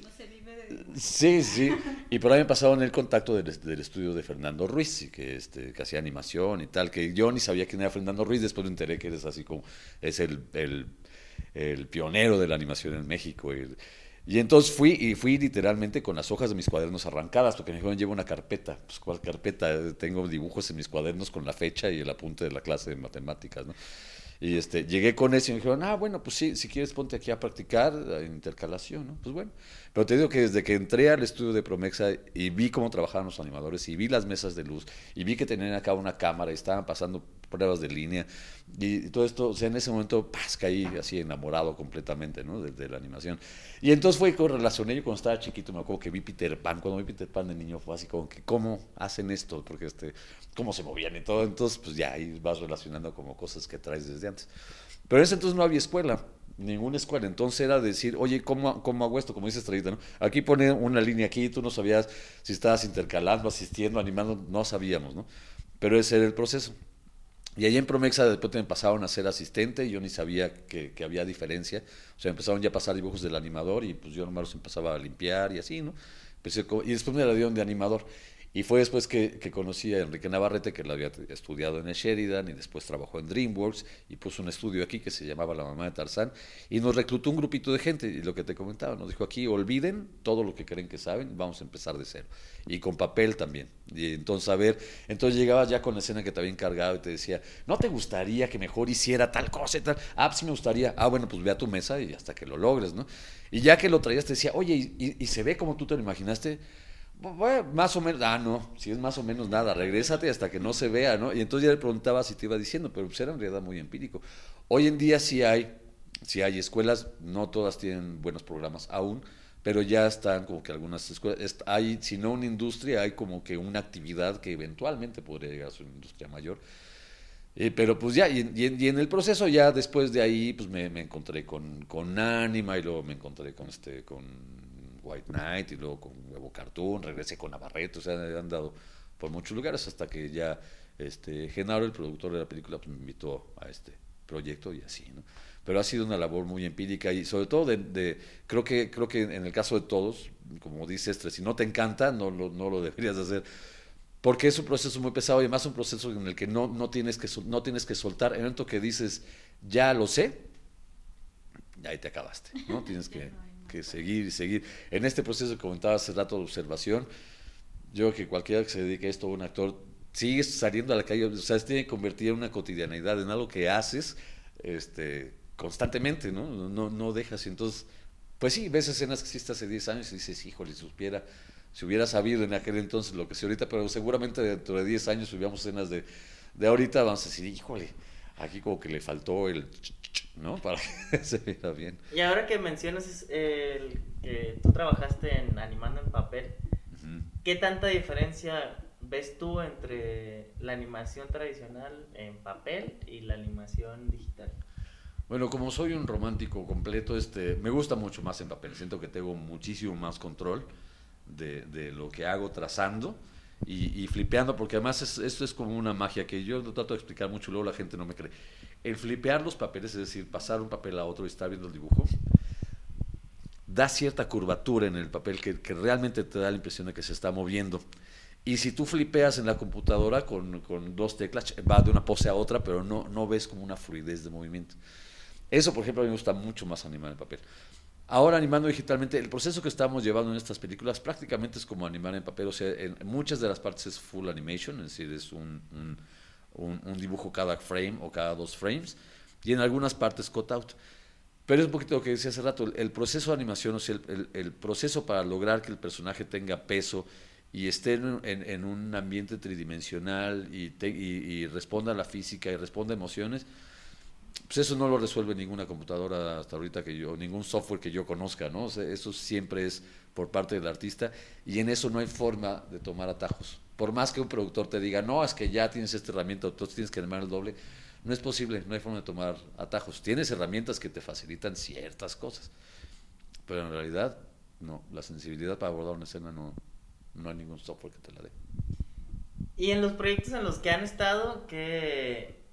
Speaker 2: No se vive de Sí, sí. Y por ahí me pasaron el contacto del, estudio de Fernando Ruiz, que, este, que hacía animación y tal, que yo ni sabía quién era Fernando Ruiz, después me enteré que eres así como, es el, el, pionero de la animación en México. Y, entonces fui y fui literalmente con las hojas de mis cuadernos arrancadas, porque me dijeron, llevo una carpeta. Pues, ¿cuál carpeta? Tengo dibujos en mis cuadernos con la fecha y el apunte de la clase de matemáticas, ¿no? Y este, llegué con eso y me dijeron, ah, bueno, pues sí, si quieres ponte aquí a practicar en intercalación, ¿no? Pues bueno. Pero te digo que desde que entré al estudio de Promexa y vi cómo trabajaban los animadores y vi las mesas de luz y vi que tenían acá una cámara y estaban pasando pruebas de línea y, todo esto, o sea, en ese momento, ¡paz! caí así enamorado completamente, ¿no? De, la animación. Y entonces fue con relacioné yo cuando estaba chiquito, me acuerdo que vi Peter Pan, cuando vi Peter Pan de niño fue así como que, ¿cómo hacen esto? Porque, este, ¿cómo se movían y todo? Entonces, pues ya ahí vas relacionando como cosas que traes desde antes. Pero en ese entonces no había escuela ninguna escuela. Entonces era decir, oye, ¿cómo, cómo hago esto? Como dice Estrellita, ¿no? Aquí pone una línea aquí, tú no sabías si estabas intercalando, asistiendo, animando, no sabíamos, ¿no? Pero ese era el proceso. Y ahí en Promexa después me pasaron a ser asistente y yo ni sabía que, que, había diferencia. O sea, empezaron ya a pasar dibujos del animador y pues yo nomás los empezaba a limpiar y así, ¿no? y después me la dieron de animador. Y fue después que, conocí a Enrique Navarrete, que lo había estudiado en Sheridan y después trabajó en DreamWorks y puso un estudio aquí que se llamaba La Mamá de Tarzán y nos reclutó un grupito de gente y lo que te comentaba, nos dijo aquí, olviden todo lo que creen que saben, vamos a empezar de cero. Y con papel también. Y entonces, a ver, entonces llegabas ya con la escena que te había encargado y te decía, ¿no te gustaría que mejor hiciera tal cosa y tal? Ah, pues sí me gustaría. Ah, bueno, pues ve a tu mesa y hasta que lo logres, ¿no? Y ya que lo traías te decía, oye, ¿y, y se ve como tú te lo imaginaste? Bueno, más o menos, ah, no, si es más o menos nada, regrésate hasta que no se vea, ¿no? Y entonces ya le preguntaba si te iba diciendo, pero pues era en realidad muy empírico. Hoy en día sí hay, sí hay escuelas, no todas tienen buenos programas aún, pero ya están como que algunas escuelas, hay, si no una industria, hay como que una actividad que eventualmente podría llegar a ser una industria mayor. Eh, pero pues ya, y, en el proceso ya después de ahí, pues me, me encontré con, con Anima y luego me encontré con este, con White Knight y luego con Huevo Cartoon, regresé con Navarrete, o sea, han andado por muchos lugares hasta que ya este Genaro, el productor de la película, pues, me invitó a este proyecto y así, ¿no? Pero ha sido una labor muy empírica y sobre todo de, creo que creo que en el caso de todos, como dice Estre, si no te encanta, no lo, no lo deberías hacer porque es un proceso muy pesado y además un proceso en el que no, no, tienes, que, no tienes que soltar. En el momento que dices, ya lo sé, ahí te acabaste, ¿no? Tienes que que seguir y seguir. En este proceso que comentaba hace rato de observación, yo creo que cualquiera que se dedique a esto, un actor, sigue saliendo a la calle, o sea, se tiene que convertir en una cotidianidad, en algo que haces este, constantemente, ¿no? No, no dejas. Entonces, pues sí, ves escenas que hiciste hace 10 años y dices, híjole, si supiera, si hubiera sabido en aquel entonces lo que sé ahorita, pero seguramente dentro de 10 años subíamos escenas de, de ahorita, vamos a decir, híjole, aquí como que le faltó el ¿no? Para que se vea bien.
Speaker 1: Y ahora que mencionas el, que tú trabajaste en animando en papel, ¿qué tanta diferencia ves tú entre la animación tradicional en papel y la animación digital?
Speaker 2: Bueno, como soy un romántico completo, este, me gusta mucho más en papel. Siento que tengo muchísimo más control de, de lo que hago trazando y, y flipeando, porque además esto es como una magia que yo trato de explicar mucho, luego la gente no me cree el flipear los papeles, es decir, pasar un papel a otro y estar viendo el dibujo, da cierta curvatura en el papel que, realmente te da la impresión de que se está moviendo. Y si tú flipeas en la computadora con, dos teclas, va de una pose a otra, pero no, no ves como una fluidez de movimiento. Eso, por ejemplo, a mí me gusta mucho más animar el papel. Ahora animando digitalmente, el proceso que estamos llevando en estas películas prácticamente es como animar en papel, o sea, en muchas de las partes es full animation, es decir, es un un, dibujo cada frame o cada dos frames, y en algunas partes cut out. Pero es un poquito lo que decía hace rato, el, proceso de animación, o sea, el, proceso para lograr que el personaje tenga peso y esté en, un ambiente tridimensional y, y, responda a la física y responda a emociones, pues eso no lo resuelve ninguna computadora hasta ahorita que yo, ningún software que yo conozca, ¿no? eso siempre es por parte del artista y en eso no hay forma de tomar atajos por más que un productor te diga, no, es que ya tienes esta herramienta, entonces tienes que animar el doble, no es posible, no hay forma de tomar atajos. Tienes herramientas que te facilitan ciertas cosas, pero en realidad no, la sensibilidad para abordar una escena no, no hay ningún software que te la dé.
Speaker 1: Y en los proyectos en los que han estado, ¿qué,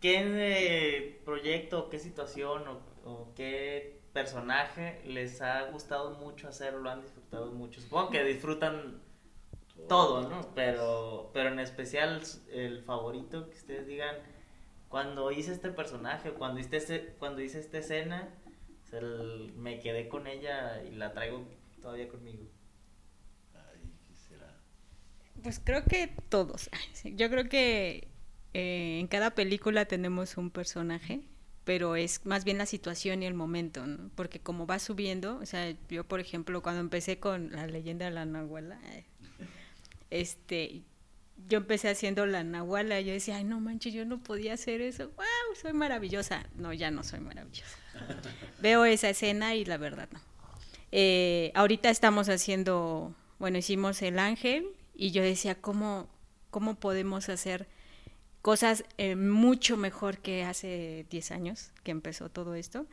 Speaker 1: qué eh, proyecto, qué situación o qué personaje les ha gustado mucho hacerlo, lo han disfrutado mucho? Supongo que disfrutan todo, ¿no? Pero, pero en especial el favorito que ustedes digan, cuando hice este personaje, cuando hice, este, cuando hice esta escena, me quedé con ella y la traigo todavía conmigo.
Speaker 3: Ay, ¿qué será? Pues creo que todos. Yo creo que eh, en cada película tenemos un personaje, pero es más bien la situación y el momento, ¿no? Porque como va subiendo, o sea, yo por ejemplo cuando empecé con la leyenda de la Nahuala, este, yo empecé haciendo la nahuala, yo decía, ay, no manches, yo no podía hacer eso, wow, soy maravillosa. No, ya no soy maravillosa. Veo esa escena y la verdad no. Eh, ahorita estamos haciendo, bueno, hicimos El Ángel y yo decía, ¿cómo, cómo podemos hacer cosas eh, mucho mejor que hace 10 años que empezó todo esto?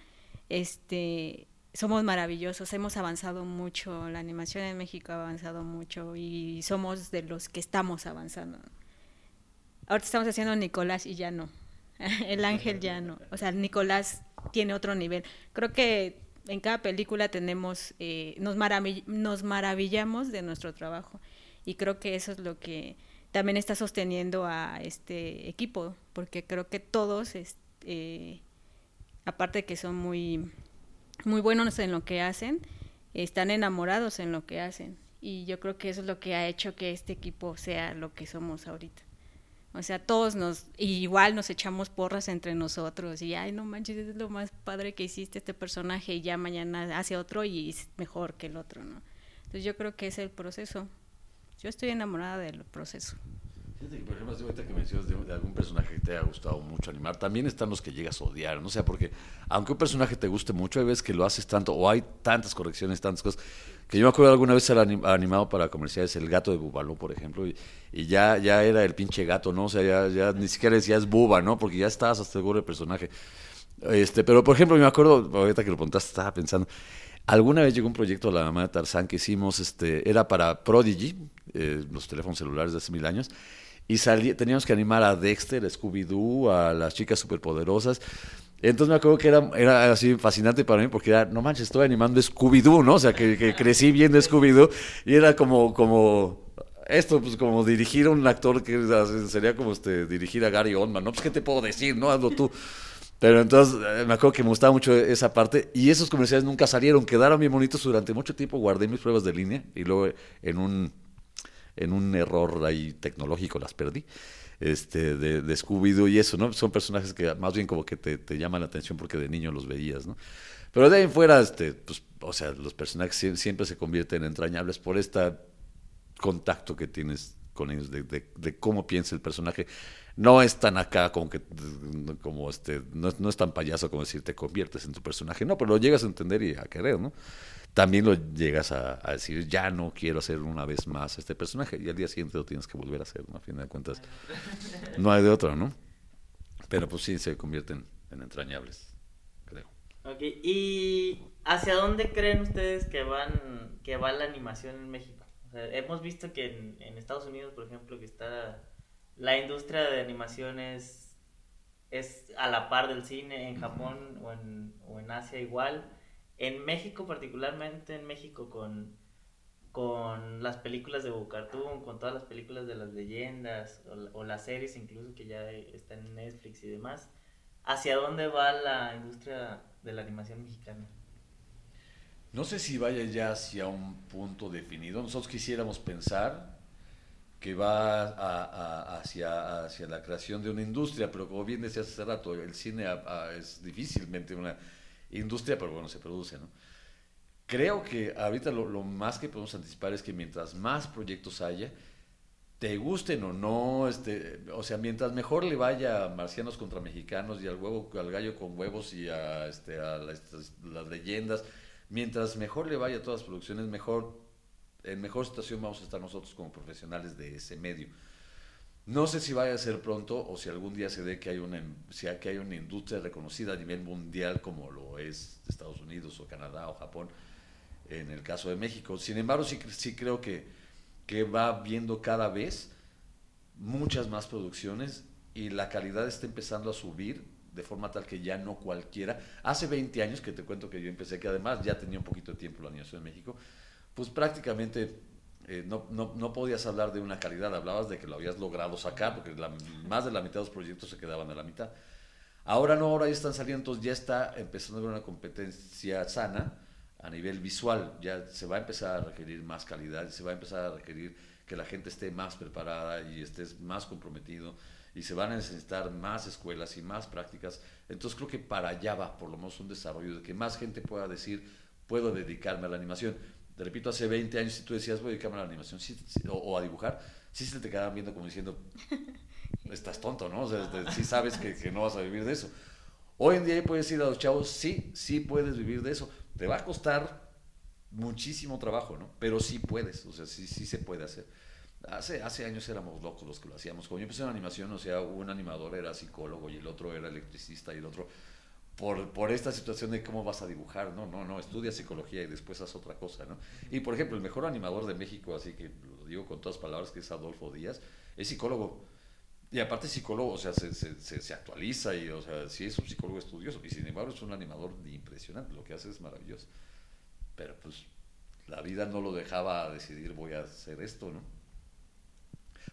Speaker 3: Este, somos maravillosos, hemos avanzado mucho, la animación en México ha avanzado mucho y somos de los que estamos avanzando. Ahorita estamos haciendo Nicolás y ya no. El ángel ya no. O sea, Nicolás tiene otro nivel. Creo que en cada película tenemos, eh, nos, nos maravillamos de nuestro trabajo y creo que eso es lo que también está sosteniendo a este equipo, porque creo que todos, eh, aparte de que son muy, muy buenos en lo que hacen, están enamorados en lo que hacen y yo creo que eso es lo que ha hecho que este equipo sea lo que somos ahorita. O sea, todos nos, igual nos echamos porras entre nosotros y, ay, no manches, es lo más padre que hiciste este personaje y ya mañana hace otro y es mejor que el otro, ¿no? Entonces yo creo que es el proceso. Yo estoy enamorada del proceso.
Speaker 2: Fíjate que, por ejemplo, ahorita que mencionas de, algún personaje que te haya gustado mucho animar, también están los que llegas a odiar, ¿no? O sea, porque aunque un personaje te guste mucho, hay veces que lo haces tanto, o hay tantas correcciones, tantas cosas, que yo me acuerdo alguna vez ser animado para comerciales El Gato de Bubaló, por ejemplo, y, ya, ya era el pinche gato, ¿no? O sea, ya, ya ni siquiera decías buba, ¿no? Porque ya estabas hasta el gorro del personaje. Este, pero, por ejemplo, me acuerdo, ahorita que lo preguntaste, estaba pensando, alguna vez llegó un proyecto a la mamá de Tarzán que hicimos, este, era para Prodigy, eh, los teléfonos celulares de hace mil años, y teníamos que animar a Dexter, a Scooby-Doo, a las chicas superpoderosas. Entonces me acuerdo que era, era así fascinante para mí porque era, no manches, estoy animando Scooby-Doo, ¿no? O sea, que, crecí viendo Scooby-Doo y era como, como, esto, pues como dirigir a un actor que sería como este, dirigir a Gary Oldman, ¿no? Pues, ¿qué te puedo decir? No, hazlo tú. Pero entonces eh, me acuerdo que me gustaba mucho esa parte y esos comerciales nunca salieron, quedaron bien bonitos durante mucho tiempo, guardé mis pruebas de línea y luego en un, en un error ahí tecnológico las perdí este, de, de Scooby-Doo y eso, ¿no? Son personajes que más bien como que te, te, llaman la atención porque de niño los veías, ¿no? Pero de ahí en fuera, este, pues, o sea, los personajes siempre se convierten en entrañables por este contacto que tienes con ellos, de, de, cómo piensa el personaje. No es tan acá como que, como este, no, no es tan payaso como decir te conviertes en tu personaje, no, pero lo llegas a entender y a querer, ¿no? también lo llegas a, decir, ya no quiero hacer una vez más este personaje, y al día siguiente lo tienes que volver a hacer, ¿no? A fin de cuentas, no hay de otra, ¿no? Pero pues sí, se convierten en entrañables, creo.
Speaker 1: Ok, ¿y hacia dónde creen ustedes que van que va la animación en México? hemos visto que en, Estados Unidos, por ejemplo, que está la industria de animación es, es a la par del cine, en Japón o en, o en Asia igual en México, particularmente en México, con, con las películas de Cartoon, con todas las películas de las leyendas, o, las series incluso que ya están en Netflix y demás, ¿hacia dónde va la industria de la animación mexicana?
Speaker 2: No sé si vaya ya hacia un punto definido. Nosotros quisiéramos pensar que va hacia, hacia la creación de una industria, pero como bien decías hace rato, el cine es difícilmente una industria, pero bueno, se produce, ¿no? Creo que ahorita lo, más que podemos anticipar es que mientras más proyectos haya, te gusten o no, este, o sea, mientras mejor le vaya a Marcianos contra Mexicanos y al huevo, al gallo con huevos y a, este, a las, leyendas, mientras mejor le vaya a todas las producciones, mejor, en mejor situación vamos a estar nosotros como profesionales de ese medio. No sé si vaya a ser pronto o si algún día se dé que hay una, si que hay una industria reconocida a nivel mundial como lo es Estados Unidos o Canadá o Japón, en el caso de México. Sin embargo, sí, sí creo que, que va viendo cada vez muchas más producciones y la calidad está empezando a subir de forma tal que ya no cualquiera. Hace 20 años que te cuento que yo empecé, que además ya tenía un poquito de tiempo la animación en México, pues prácticamente eh, no, no, no, podías hablar de una calidad, hablabas de que lo habías logrado sacar, porque más de la mitad de los proyectos se quedaban a la mitad. Ahora no, ahora ya están saliendo, entonces ya está empezando a haber una competencia sana a nivel visual, ya se va a empezar a requerir más calidad, se va a empezar a requerir que la gente esté más preparada y estés más comprometido y se van a necesitar más escuelas y más prácticas. Entonces creo que para allá va por lo menos un desarrollo de que más gente pueda decir, puedo dedicarme a la animación te repito, hace 20 años si tú decías voy a dedicarme a la animación o, a dibujar, sí se te quedaban viendo como diciendo, estás tonto, ¿no? O sea, sí sabes que, que no vas a vivir de eso. Hoy en día puedes ir a los chavos, sí, sí puedes vivir de eso. Te va a costar muchísimo trabajo, ¿no? Pero sí puedes, o sea, sí, sí se puede hacer. Hace, hace años éramos locos los que lo hacíamos. Cuando yo empecé en animación, o sea, un animador era psicólogo y el otro era electricista y el otro... Por, por esta situación de cómo vas a dibujar, no, no, no, estudia psicología y después haz otra cosa, ¿no? Y por ejemplo, el mejor animador de México, así que lo digo con todas palabras, que es Adolfo Díaz, es psicólogo. Y aparte psicólogo, o sea, se, se, se, actualiza y, o sea, sí es un psicólogo estudioso. Y sin embargo es un animador impresionante, lo que hace es maravilloso. Pero pues la vida no lo dejaba decidir voy a hacer esto, ¿no?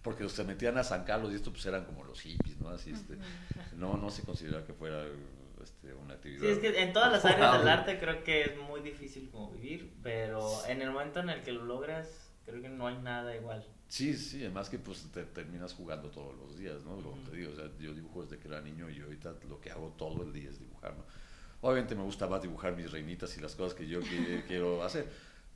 Speaker 2: Porque los que se metían a San Carlos y esto pues eran como los hippies, ¿no? Así, este, no, no se consideraba que fuera este, una actividad.
Speaker 1: Sí, es que en todas las áreas del arte creo que es muy difícil como vivir, pero en el momento en el que lo logras, creo que no hay nada igual.
Speaker 2: Sí, sí, además que pues te terminas jugando todos los días, ¿no? Como te digo, o sea, yo dibujo desde que era niño y ahorita lo que hago todo el día es dibujar, ¿no? Obviamente me gusta más dibujar mis reinitas y las cosas que yo quiero hacer,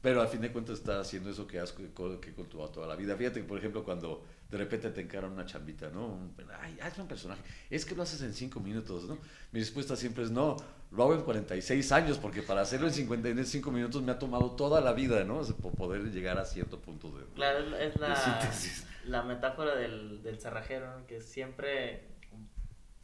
Speaker 2: pero al fin de cuentas estás haciendo eso que has que cultivado toda la vida. Fíjate que, por ejemplo, cuando de repente te encaran una chambita, ¿no? Ay, hazme un personaje. Es que lo haces en cinco minutos, ¿no? Mi respuesta siempre es no, lo hago en 46 años, porque para hacerlo en 55 minutos me ha tomado toda la vida, ¿no? por poder llegar a cierto punto de.
Speaker 1: Claro, es la, la metáfora del, del cerrajero, que siempre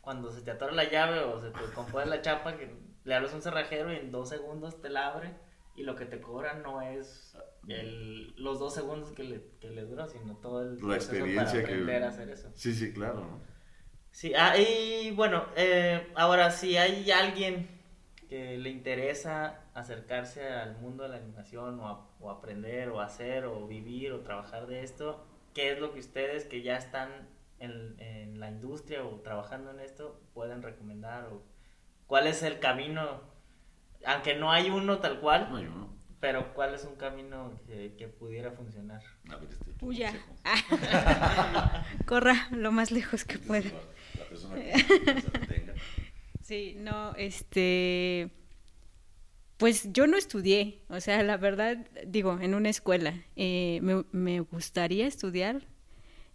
Speaker 1: cuando se te atora la llave o se te compone la chapa, que le hablas a un cerrajero y en dos segundos te la abre y lo que te cobran no es el, los dos segundos que le, que le dura, sino todo el
Speaker 2: la experiencia
Speaker 1: para aprender a hacer eso.
Speaker 2: Sí, sí, claro. ¿no?
Speaker 1: Sí, ah, y bueno, eh, ahora si hay alguien que le interesa acercarse al mundo de la animación o, o, aprender o hacer o vivir o trabajar de esto, ¿qué es lo que ustedes que ya están en, en la industria o trabajando en esto pueden recomendar? O ¿Cuál es el camino aunque no hay uno tal cual.
Speaker 2: No hay uno.
Speaker 1: Pero ¿cuál es un camino que, que pudiera funcionar?
Speaker 2: A ver, este,
Speaker 3: Huya. Corra lo más lejos que pueda. La persona que se Sí, no, este... Pues yo no estudié, o sea, la verdad, digo, en una escuela. Eh, me, me, gustaría estudiar.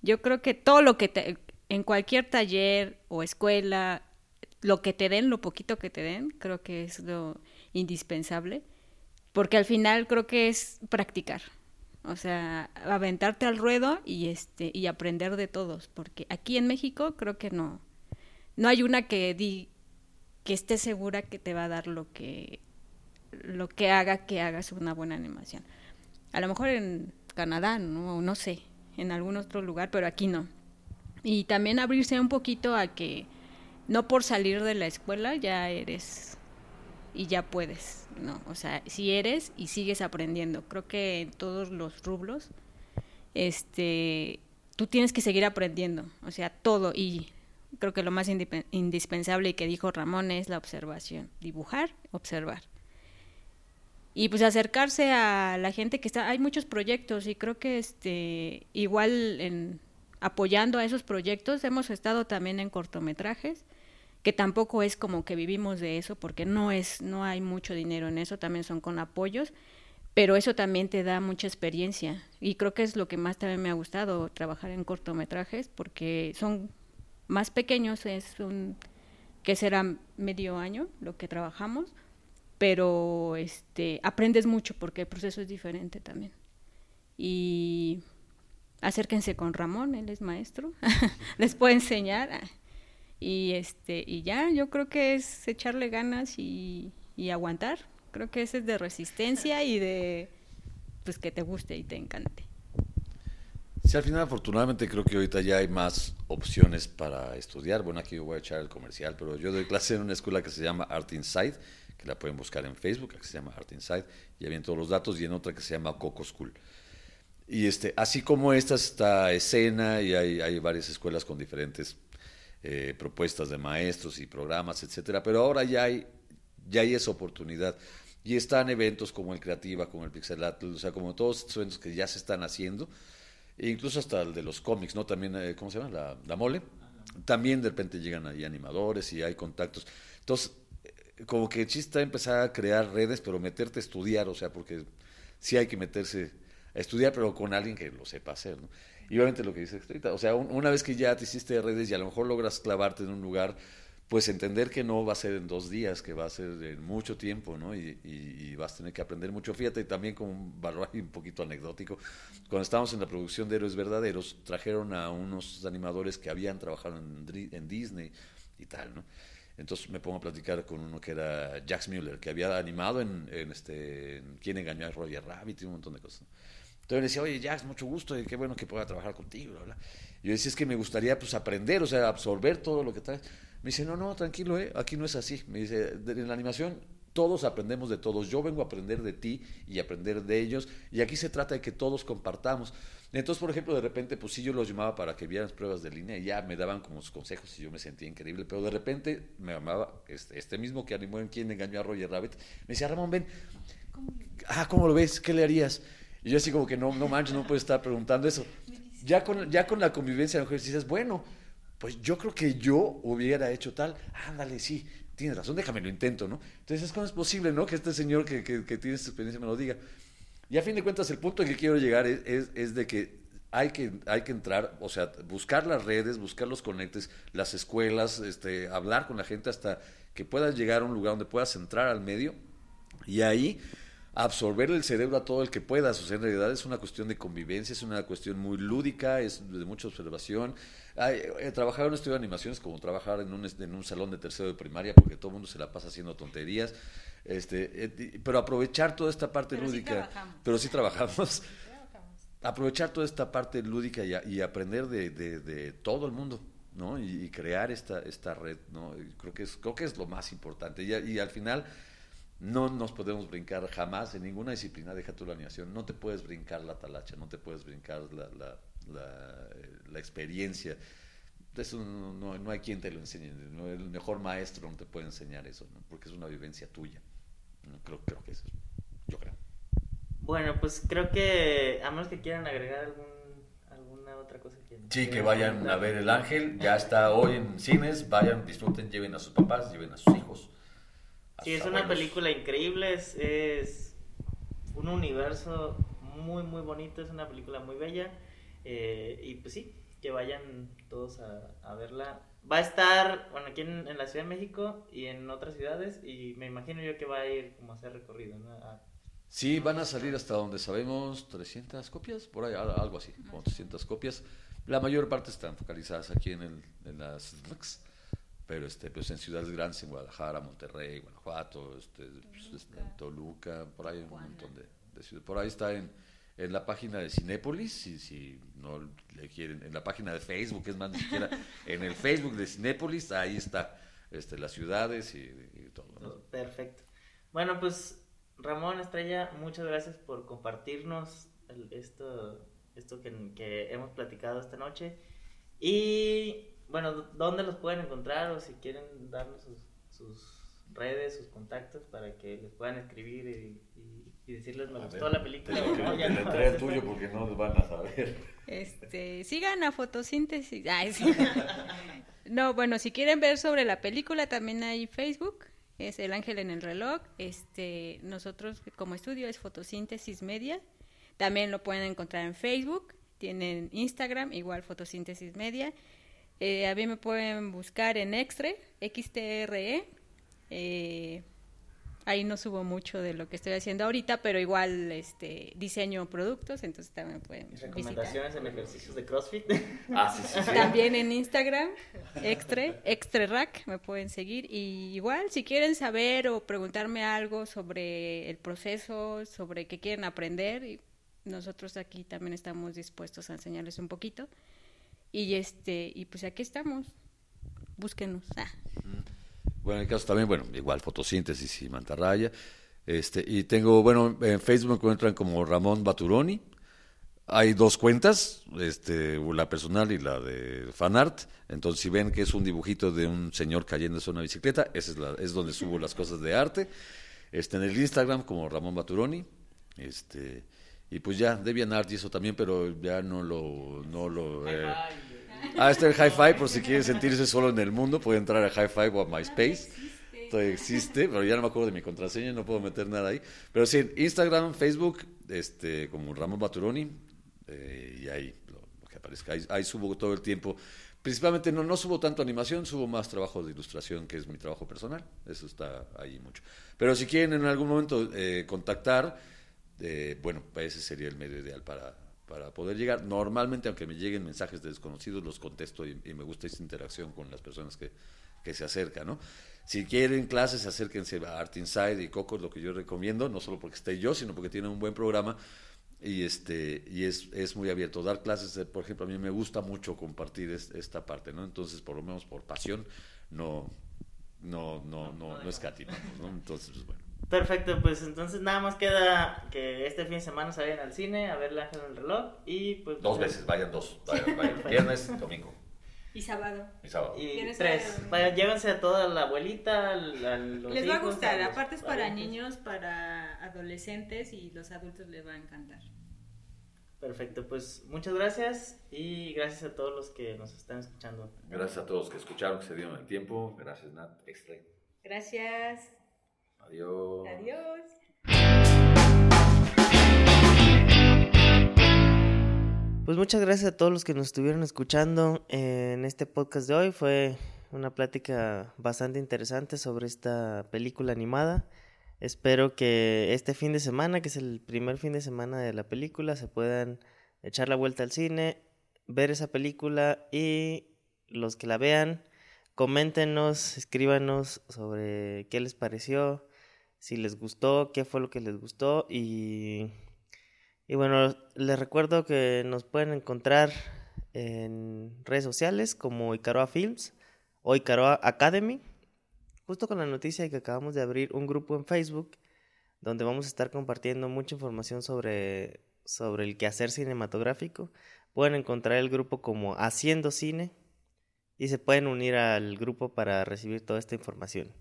Speaker 3: Yo creo que todo lo que te, en cualquier taller o escuela, lo que te den, lo poquito que te den, creo que es lo indispensable, porque al final creo que es practicar, o sea, aventarte al ruedo y este y aprender de todos, porque aquí en México creo que no no hay una que di que esté segura que te va a dar lo que lo que haga que hagas una buena animación. A lo mejor en Canadá, no, no sé, en algún otro lugar, pero aquí no. Y también abrirse un poquito a que no por salir de la escuela ya eres y ya puedes, ¿no? O sea, si eres y sigues aprendiendo. Creo que en todos los rublos, este, tú tienes que seguir aprendiendo, o sea, todo. Y creo que lo más indispensable y que dijo Ramón es la observación. Dibujar, observar. Y pues acercarse a la gente que está, hay muchos proyectos y creo que este, igual en apoyando a esos proyectos hemos estado también en cortometrajes que tampoco es como que vivimos de eso, porque no es, no hay mucho dinero en eso, también son con apoyos, pero eso también te da mucha experiencia y creo que es lo que más también me ha gustado trabajar en cortometrajes porque son más pequeños, es un que será medio año lo que trabajamos, pero este aprendes mucho porque el proceso es diferente también. Y acérquense con Ramón, él es maestro, les puede enseñar y este y ya yo creo que es echarle ganas y, aguantar creo que ese es de resistencia y de pues que te guste y te encante
Speaker 2: Sí, al final afortunadamente creo que ahorita ya hay más opciones para estudiar. Bueno, aquí voy a echar el comercial, pero yo doy clase en una escuela que se llama Art Inside, que la pueden buscar en Facebook, que se llama Art Inside, ya vienen todos los datos, y en otra que se llama Coco School. Y este, así como esta está escena y hay, hay varias escuelas con diferentes eh, propuestas de maestros y programas, etcétera, pero ahora ya hay, ya hay esa oportunidad. Y están eventos como el Creativa, como el Pixelatl, o sea, como todos estos eventos que ya se están haciendo, e incluso hasta el de los cómics, ¿no? También, eh, ¿cómo se llama? La, mole. También de repente llegan ahí animadores y hay contactos. Entonces, eh, como que el chiste empezar a crear redes, pero meterte a estudiar, o sea, porque sí hay que meterse a estudiar, pero con alguien que lo sepa hacer, ¿no? Y obviamente lo que dice ahorita, o sea, una vez que ya te hiciste redes y a lo mejor logras clavarte en un lugar, pues entender que no va a ser en dos días, que va a ser en mucho tiempo, ¿no? Y, y, vas a tener que aprender mucho. Fíjate, también con un valor un poquito anecdótico, cuando estábamos en la producción de Héroes Verdaderos, trajeron a unos animadores que habían trabajado en, Disney y tal, ¿no? Entonces me pongo a platicar con uno que era Jax Mueller, que había animado en, este, en Quién engañó a Roger Rabbit y un montón de cosas. Entonces le decía, oye, Jax, mucho gusto y qué bueno que pueda trabajar contigo. Bla, bla. Y yo decía, es que me gustaría pues aprender, o sea, absorber todo lo que traes. Me dice, no, no, tranquilo, ¿eh? aquí no es así. Me dice, en la animación todos aprendemos de todos. Yo vengo a aprender de ti y aprender de ellos. Y aquí se trata de que todos compartamos. Entonces, por ejemplo, de repente, pues sí, yo los llamaba para que vieran pruebas de línea y ya me daban como sus consejos y yo me sentía increíble. Pero de repente me llamaba este, este mismo que animó en quien engañó a Roger Rabbit. Me decía, Ramón, ven. Ah, ¿cómo lo ves? ¿Qué le harías? Y yo así como que no, no manches, no puedes estar preguntando eso. Ya con, ya con la convivencia de mujeres dices, bueno, pues yo creo que yo hubiera hecho tal. Ándale, sí, tienes razón, déjame lo intento, ¿no? Entonces, ¿cómo es posible, no? Que este señor que, que, que tiene esta experiencia me lo diga. Y a fin de cuentas, el punto que quiero llegar es, es, de que hay, que hay que entrar, o sea, buscar las redes, buscar los conectes, las escuelas, este, hablar con la gente hasta que puedas llegar a un lugar donde puedas entrar al medio y ahí absorber el cerebro a todo el que puedas. O sea, en realidad es una cuestión de convivencia, es una cuestión muy lúdica, es de mucha observación. Eh, trabajar en un estudio de animación es como trabajar en un, en un salón de tercero de primaria porque todo el mundo se la pasa haciendo tonterías. Este, eh, pero aprovechar toda esta parte lúdica, pero sí trabajamos, aprovechar toda esta parte lúdica y, aprender de, de, todo el mundo, ¿no? Y, crear esta, esta red, ¿no? creo que es, creo que es lo más importante. Y, y, al final no nos podemos brincar jamás en ninguna disciplina, deja tu la animación, no te puedes brincar la talacha, no te puedes brincar la, la, la, la experiencia eso no, no, hay quien te lo enseñe. El mejor maestro no te puede enseñar eso, porque es una vivencia tuya. Creo, creo que eso yo creo.
Speaker 1: Bueno, pues creo que, a menos que quieran agregar algún, alguna otra cosa que...
Speaker 2: Sí, que vayan a ver El Ángel, ya está hoy en cines, vayan, disfruten, lleven a sus papás, lleven a sus hijos.
Speaker 1: Sí, es una película increíble, es, es, un universo muy, muy bonito, es una película muy bella, eh, y pues sí, que vayan todos a, a verla va a estar, bueno, aquí en, la Ciudad de México y en otras ciudades y me imagino yo que va a ir como a hacer recorrido, ¿no?
Speaker 2: Sí, van a salir hasta donde sabemos 300 copias, por ahí, algo así, como 300 copias. La mayor parte están focalizadas aquí en, el, en las pero este, pues en ciudades grandes, en Guadalajara, Monterrey, Guanajuato, este, pues, Toluca, por ahí un montón de, de ciudades. Por ahí está en, en la página de Cinépolis, si, si no le quieren, en la página de Facebook, es más, ni siquiera en el Facebook de Cinépolis, ahí está este, las ciudades y, todo.
Speaker 1: Perfecto. Bueno, pues Ramón Estrella, muchas gracias por compartirnos esto, esto que, que, hemos platicado esta noche. Y bueno, ¿dónde los pueden encontrar o si quieren darnos sus, sus redes, sus contactos para que les puedan escribir y y decirles me gustó la película.
Speaker 2: no, ya no, el tuyo porque no van a saber.
Speaker 3: Este, sigan a fotosíntesis. no, bueno, si quieren ver sobre la película también hay Facebook, es El Ángel en el reloj. Este, nosotros como estudio es Fotosíntesis Media. También lo pueden encontrar en Facebook, tienen Instagram, igual Fotosíntesis Media. Eh, a mí me pueden buscar en Extre, XTRE. Eh, ahí no subo mucho de lo que estoy haciendo ahorita, pero igual este diseño productos, entonces también pueden
Speaker 1: recomendaciones en ejercicios de CrossFit.
Speaker 2: ah, sí, sí,
Speaker 3: También en Instagram, extra, extra rack, me pueden seguir y igual si quieren saber o preguntarme algo sobre el proceso, sobre qué quieren aprender, nosotros aquí también estamos dispuestos a enseñarles un poquito. Y este y pues aquí estamos. Búsquenos. Ah.
Speaker 2: Bueno, en el caso también, bueno, igual fotosíntesis y mantarraya. Este, y tengo, bueno, en Facebook me encuentran como Ramón Baturoni. Hay dos cuentas, este, la personal y la de fanart. Entonces, si ven que es un dibujito de un señor cayendo en una bicicleta, esa es, la, es donde subo las cosas de arte. Este, en el Instagram como Ramón Baturoni. Este, y pues ya, DeviantArt y eso también, pero ya no lo... No lo eh, Ah, está el Hi-Fi, por si quieren sentirse solo en el mundo, puede entrar a Hi-Fi o a MySpace. Todavía existe, pero ya no me acuerdo de mi contraseña, no puedo meter nada ahí. Pero sí, Instagram, Facebook, este, como Ramón Baturoni, eh, y ahí lo, que parezca. Ahí, subo todo el tiempo. Principalmente no, no subo tanto animación, subo más trabajo de ilustración, que es mi trabajo personal. Eso está ahí mucho. Pero si quieren en algún momento eh, contactar, eh, bueno, ese sería el medio ideal para, para poder llegar. Normalmente, aunque me lleguen mensajes de desconocidos, los contesto y, me gusta esa interacción con las personas que, que se acercan, ¿no? Si quieren clases, acérquense a Art Inside y Coco, es lo que yo recomiendo, no solo porque esté yo, sino porque tienen un buen programa y este y es, es muy abierto. Dar clases, eh, por ejemplo, a mí me gusta mucho compartir esta parte, ¿no? Entonces, por lo menos por pasión, no no no no, no escatimamos, ¿no? Entonces, pues bueno.
Speaker 4: Perfecto, pues entonces nada más queda que este fin de semana se vayan al cine a ver la en el reloj y pues...
Speaker 2: Dos veces, vayan dos, vayan, vayan viernes, domingo.
Speaker 3: Y sábado.
Speaker 2: Y sábado.
Speaker 4: Y tres. Vaya, llévense a toda la abuelita, los
Speaker 3: Les va a gustar, aparte es para niños, para adolescentes y los adultos les va a encantar.
Speaker 4: Perfecto, pues muchas gracias y gracias a todos los que nos están escuchando.
Speaker 2: Gracias a todos los que escucharon, que se dieron el tiempo. Gracias, Nat. Extra.
Speaker 3: Gracias.
Speaker 2: Adiós.
Speaker 3: Adiós.
Speaker 4: Pues muchas gracias a todos los que nos estuvieron escuchando en este podcast de hoy. Fue una plática bastante interesante sobre esta película animada. Espero que este fin de semana, que es el primer fin de semana de la película, se puedan echar la vuelta al cine, ver esa película y los que la vean, coméntenos, escríbanos sobre qué les pareció, si les gustó, qué fue lo que les gustó y y bueno, les recuerdo que nos pueden encontrar en redes sociales como Icaroa Films o Icaroa Academy, justo con la noticia de que acabamos de abrir un grupo en Facebook donde vamos a estar compartiendo mucha información sobre, sobre el quehacer cinematográfico. Pueden encontrar el grupo como Haciendo Cine y se pueden unir al grupo para recibir toda esta información.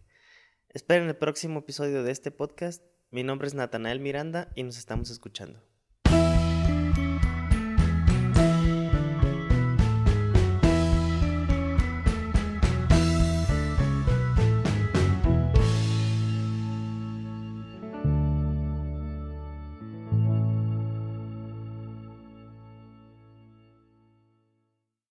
Speaker 4: Esperen el próximo episodio de este podcast. Mi nombre es Natanael Miranda y nos estamos escuchando.